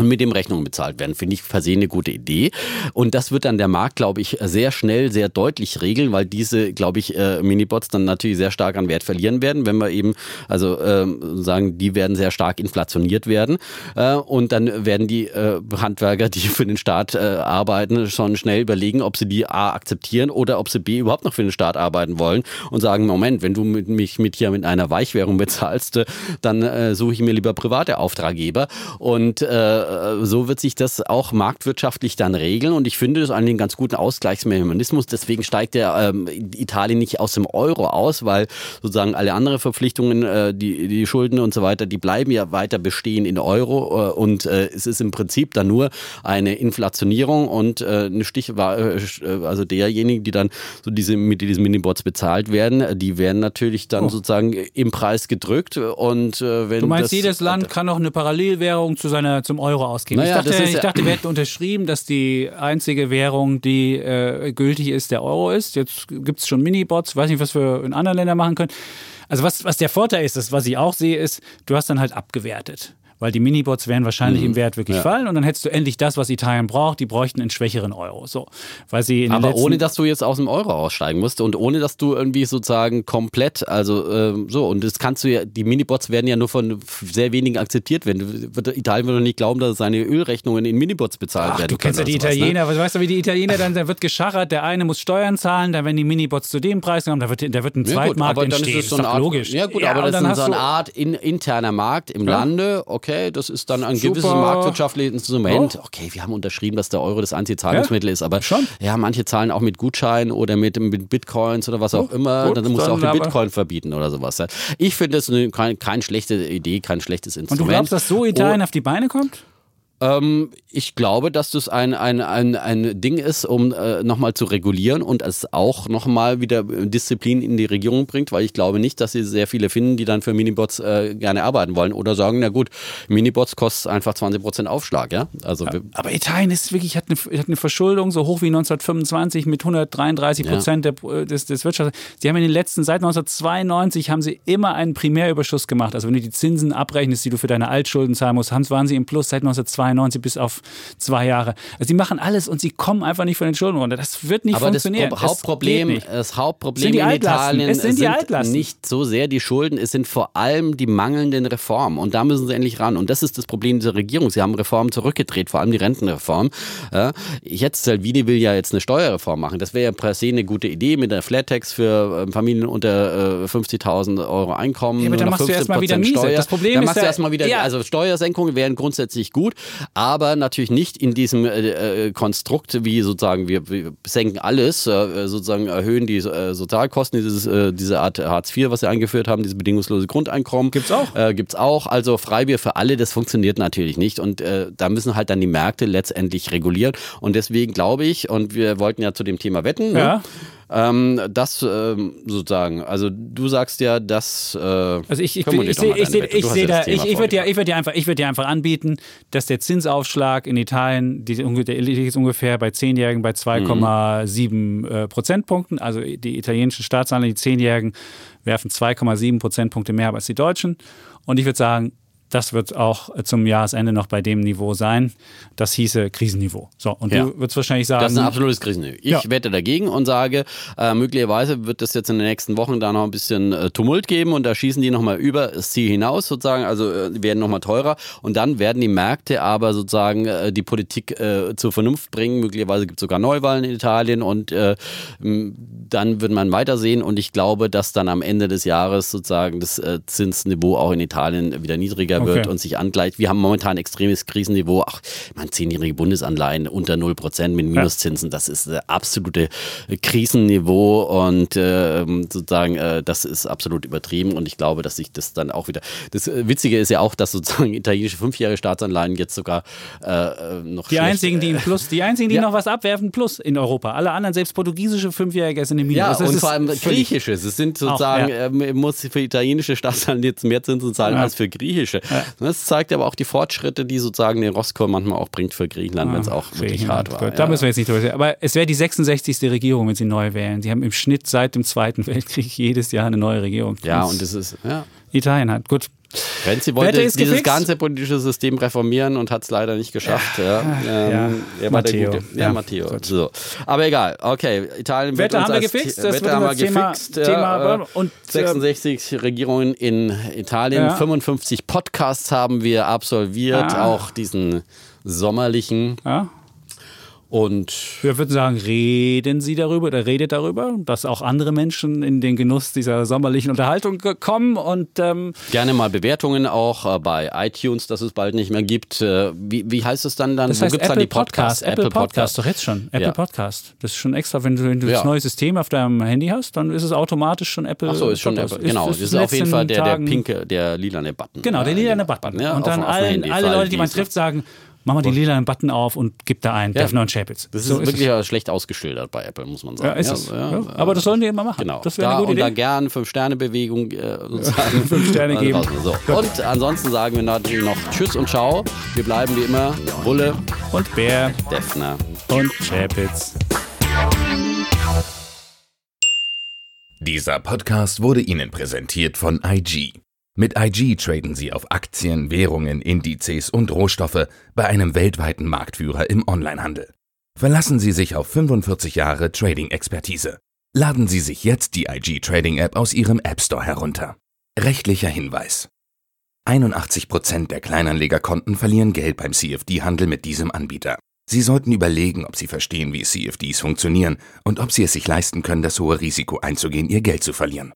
Und mit dem Rechnungen bezahlt werden. Finde ich per se eine gute Idee. Und das wird dann der Markt, glaube ich, sehr schnell, sehr deutlich regeln, weil diese, glaube ich, äh, Minibots dann natürlich sehr stark an Wert verlieren werden, wenn wir eben, also ähm, sagen, die werden sehr stark inflationiert werden. Äh, und dann werden die äh, Handwerker, die für den Staat äh, arbeiten, schon schnell überlegen, ob sie die A akzeptieren oder ob sie B überhaupt noch für den Staat arbeiten wollen und sagen, Moment, wenn du mit, mich mit hier mit einer Weichwährung bezahlst, äh, dann äh, suche ich mir lieber private Auftraggeber. Und äh, äh, so wird sich das auch marktwirtschaftlich dann regeln und ich finde das einen ganz guten Ausgleichsmechanismus. Deswegen steigt der ähm, Italien nicht aus dem Euro aus, weil sozusagen alle anderen Verpflichtungen, äh, die, die Schulden und so weiter, die bleiben ja weiter bestehen in Euro äh, und äh, es ist im Prinzip dann nur eine Inflationierung und äh, eine Stich war äh, also derjenigen, die dann so diese mit diesen Minibots bezahlt werden, die werden natürlich dann oh. sozusagen im Preis gedrückt und wenn du meinst, das, jedes Land kann noch eine Parallelwährung zu seiner zum Euro ausgeben. Naja, ich, dachte, ich dachte, wir *clears throat* hätten unterschrieben, dass die einzige Währung, die äh, gültig ist, der Euro ist. Jetzt gibt es schon Minibots, weiß nicht, was wir in anderen Ländern machen können. Also was, was der Vorteil ist, das, was ich auch sehe, ist, du hast dann halt abgewertet weil die Minibots werden wahrscheinlich mhm. im Wert wirklich ja. fallen und dann hättest du endlich das, was Italien braucht. Die bräuchten einen schwächeren Euro. So, weil sie Aber ohne, dass du jetzt aus dem Euro aussteigen musst und ohne, dass du irgendwie sozusagen komplett, also ähm, so, und das kannst du ja, die Minibots werden ja nur von sehr wenigen akzeptiert werden. Italien würde nicht glauben, dass seine Ölrechnungen in Minibots bezahlt Ach, werden. Du kennst ja die Italiener, was, ne? weißt du, wie die Italiener, dann, dann wird gescharrt, der eine muss Steuern zahlen, dann werden die Minibots zu dem Preis genommen, da wird, da wird ein ja, Zweitmarkt gut, entstehen. Das ist, so eine Art, logisch. Ja gut, ja, aber das ist so eine Art in, interner Markt im ja. Lande, okay, das ist dann ein Super. gewisses marktwirtschaftliches Instrument. Oh. Okay, wir haben unterschrieben, dass der Euro das Anti-Zahlungsmittel ja? ist, aber Schon? ja, manche zahlen auch mit Gutscheinen oder mit, mit Bitcoins oder was auch oh, immer. Gut, dann musst du auch den Bitcoin verbieten oder sowas. Ich finde das eine, keine, keine schlechte Idee, kein schlechtes Instrument. Und du glaubst, dass so Italien oh. auf die Beine kommt? Ähm, ich glaube, dass das ein, ein, ein, ein Ding ist, um äh, nochmal zu regulieren und es auch nochmal wieder Disziplin in die Regierung bringt, weil ich glaube nicht, dass sie sehr viele finden, die dann für Minibots äh, gerne arbeiten wollen oder sagen, na gut, Minibots kostet einfach 20% Aufschlag, ja? Also, ja, aber Italien ist wirklich, hat eine, hat eine Verschuldung so hoch wie 1925 mit 133 Prozent ja. äh, des, des Wirtschafts. Sie haben in den letzten, seit 1992 haben sie immer einen Primärüberschuss gemacht. Also wenn du die Zinsen abrechnest, die du für deine Altschulden zahlen musst, waren sie im Plus seit 1992 92 bis auf zwei Jahre. Also sie machen alles und sie kommen einfach nicht von den Schulden runter. Das wird nicht Aber funktionieren. Das Hauptproblem, das Hauptproblem in Italien es sind, sind nicht so sehr die Schulden, es sind vor allem die mangelnden Reformen. Und da müssen sie endlich ran. Und das ist das Problem dieser Regierung. Sie haben Reformen zurückgedreht, vor allem die Rentenreform. Jetzt, Salvini will ja jetzt eine Steuerreform machen. Das wäre ja per se eine gute Idee mit der Flat Tax für ähm, Familien unter 50.000 äh, Euro Einkommen. Ja, aber dann machst du erstmal wieder miese. Steuer. Das Problem dann ist machst du erstmal wieder, ja. also Steuersenkungen wären grundsätzlich gut, aber natürlich nicht in diesem äh, äh, Konstrukt, wie sozusagen wir, wir senken alles, äh, sozusagen erhöhen die äh, Sozialkosten, dieses, äh, diese Art Hartz IV, was sie eingeführt haben, dieses bedingungslose Grundeinkommen. Gibt's auch. Äh, gibt's auch. Also Freibier für alle, das funktioniert natürlich nicht. Und da müssen halt dann die Märkte letztendlich regulieren. Und deswegen glaube ich, und wir wollten ja zu dem Thema wetten. Ja. Ne? Ähm, das ähm, sozusagen, also du sagst ja, dass. Äh, also ich, ich, ich, ich sehe ich seh, ich seh da, ich, ich würde dir, ich würd dir einfach, ich würde dir einfach anbieten, dass der Zinsaufschlag in Italien, die, der liegt ungefähr bei Zehnjährigen bei 2,7 mhm. äh, Prozentpunkten. Also die italienischen Staatsanleihen, die Zehnjährigen werfen 2,7 Prozentpunkte mehr als die Deutschen. Und ich würde sagen, das wird auch zum Jahresende noch bei dem Niveau sein. Das hieße Krisenniveau. So, und ja. du würdest wahrscheinlich sagen. Das ist ein absolutes Krisenniveau. Ich ja. wette dagegen und sage, äh, möglicherweise wird es jetzt in den nächsten Wochen da noch ein bisschen äh, Tumult geben und da schießen die nochmal über das Ziel hinaus sozusagen, also äh, werden nochmal teurer und dann werden die Märkte aber sozusagen äh, die Politik äh, zur Vernunft bringen. Möglicherweise gibt es sogar Neuwahlen in Italien und äh, dann wird man weitersehen und ich glaube, dass dann am Ende des Jahres sozusagen das Zinsniveau auch in Italien wieder niedriger okay. wird und sich angleicht. Wir haben momentan ein extremes Krisenniveau. Ach, man zehnjährige Bundesanleihen unter 0% mit Minuszinsen, das ist das absolute Krisenniveau und äh, sozusagen äh, das ist absolut übertrieben und ich glaube, dass sich das dann auch wieder. Das äh, Witzige ist ja auch, dass sozusagen *laughs* italienische fünfjährige Staatsanleihen jetzt sogar äh, äh noch die einzigen, die im Plus, die einzigen, die *laughs* ja. noch was abwerfen, Plus in Europa. Alle anderen, selbst portugiesische Fünfjährige sind im Minus. Ja, das und vor allem griechische. Es sind sozusagen, auch, ja. äh, muss für italienische Staatsanleihen jetzt mehr Zinsen zahlen ja. als für griechische. Ja. Das zeigt aber auch die Fortschritte, die sozusagen den Roskor manchmal auch bringt für Griechenland, ah, wenn es auch wirklich hart war. Gut, ja. Da müssen wir jetzt nicht drüber reden. Aber es wäre die 66. Regierung, wenn sie neu wählen. Sie haben im Schnitt seit dem Zweiten *laughs* Weltkrieg jedes Jahr eine neue Regierung. Ja, und das ist, ja. Italien hat. Gut. Renzi wollte dieses gefixt. ganze politische System reformieren und hat es leider nicht geschafft. Ja, ja. ähm, er war der Matteo. Gute. Ja, Ja, Matteo. So. Aber egal, okay. Italien wird Wette uns haben wir gefixt, das Wette wird haben wir Thema- gefixt. Thema, ja, äh, und, äh, 66 Regierungen in Italien, Ja. 55 Podcasts haben wir absolviert, Ah. auch diesen sommerlichen. Ja? Und Wir würden sagen, reden Sie darüber oder redet darüber, dass auch andere Menschen in den Genuss dieser sommerlichen Unterhaltung kommen und ähm, gerne mal Bewertungen auch äh, bei iTunes, dass es bald nicht mehr gibt. Äh, wie, wie heißt es dann dann? das Wo heißt gibt's Apple dann die Podcasts? Podcast, Apple Podcast, doch jetzt schon, Apple Ja. Podcast. Das ist schon extra, wenn du, wenn du Ja. das neue System auf deinem Handy hast, dann ist es automatisch schon Apple Ach so, ist schon Podcast. Apple. Genau, das in ist den auf jeden Fall der, der pinke, der lilane Button. Genau, der lilane Button. ja, und dann allen, alle Leute, die man es trifft, sagen, mach mal den lilanen Button auf und gib da ein, Ja. Defner und Chapitz. Das ist So wirklich es. schlecht ausgeschildert bei Apple, muss man sagen. Ja, ist es. Ja. Aber das sollen die immer machen. Genau. Das wäre da, eine gute und da Idee. gern Fünf-Sterne-Bewegung äh, sozusagen. *laughs* Fünf Sterne geben. So. *laughs* Und ansonsten sagen wir natürlich noch Tschüss und Ciao. Wir bleiben wie immer Bulle, Und Bär Defner. und Chapitz. Dieser Podcast wurde Ihnen präsentiert von IG. Mit IG traden Sie auf Aktien, Währungen, Indizes und Rohstoffe bei einem weltweiten Marktführer im Onlinehandel. Verlassen Sie sich auf 45 Jahre Trading-Expertise. Laden Sie sich jetzt die IG Trading App aus Ihrem App Store herunter. Rechtlicher Hinweis. 81% der Kleinanlegerkonten verlieren Geld beim CFD-Handel mit diesem Anbieter. Sie sollten überlegen, ob Sie verstehen, wie CFDs funktionieren und ob Sie es sich leisten können, das hohe Risiko einzugehen, Ihr Geld zu verlieren.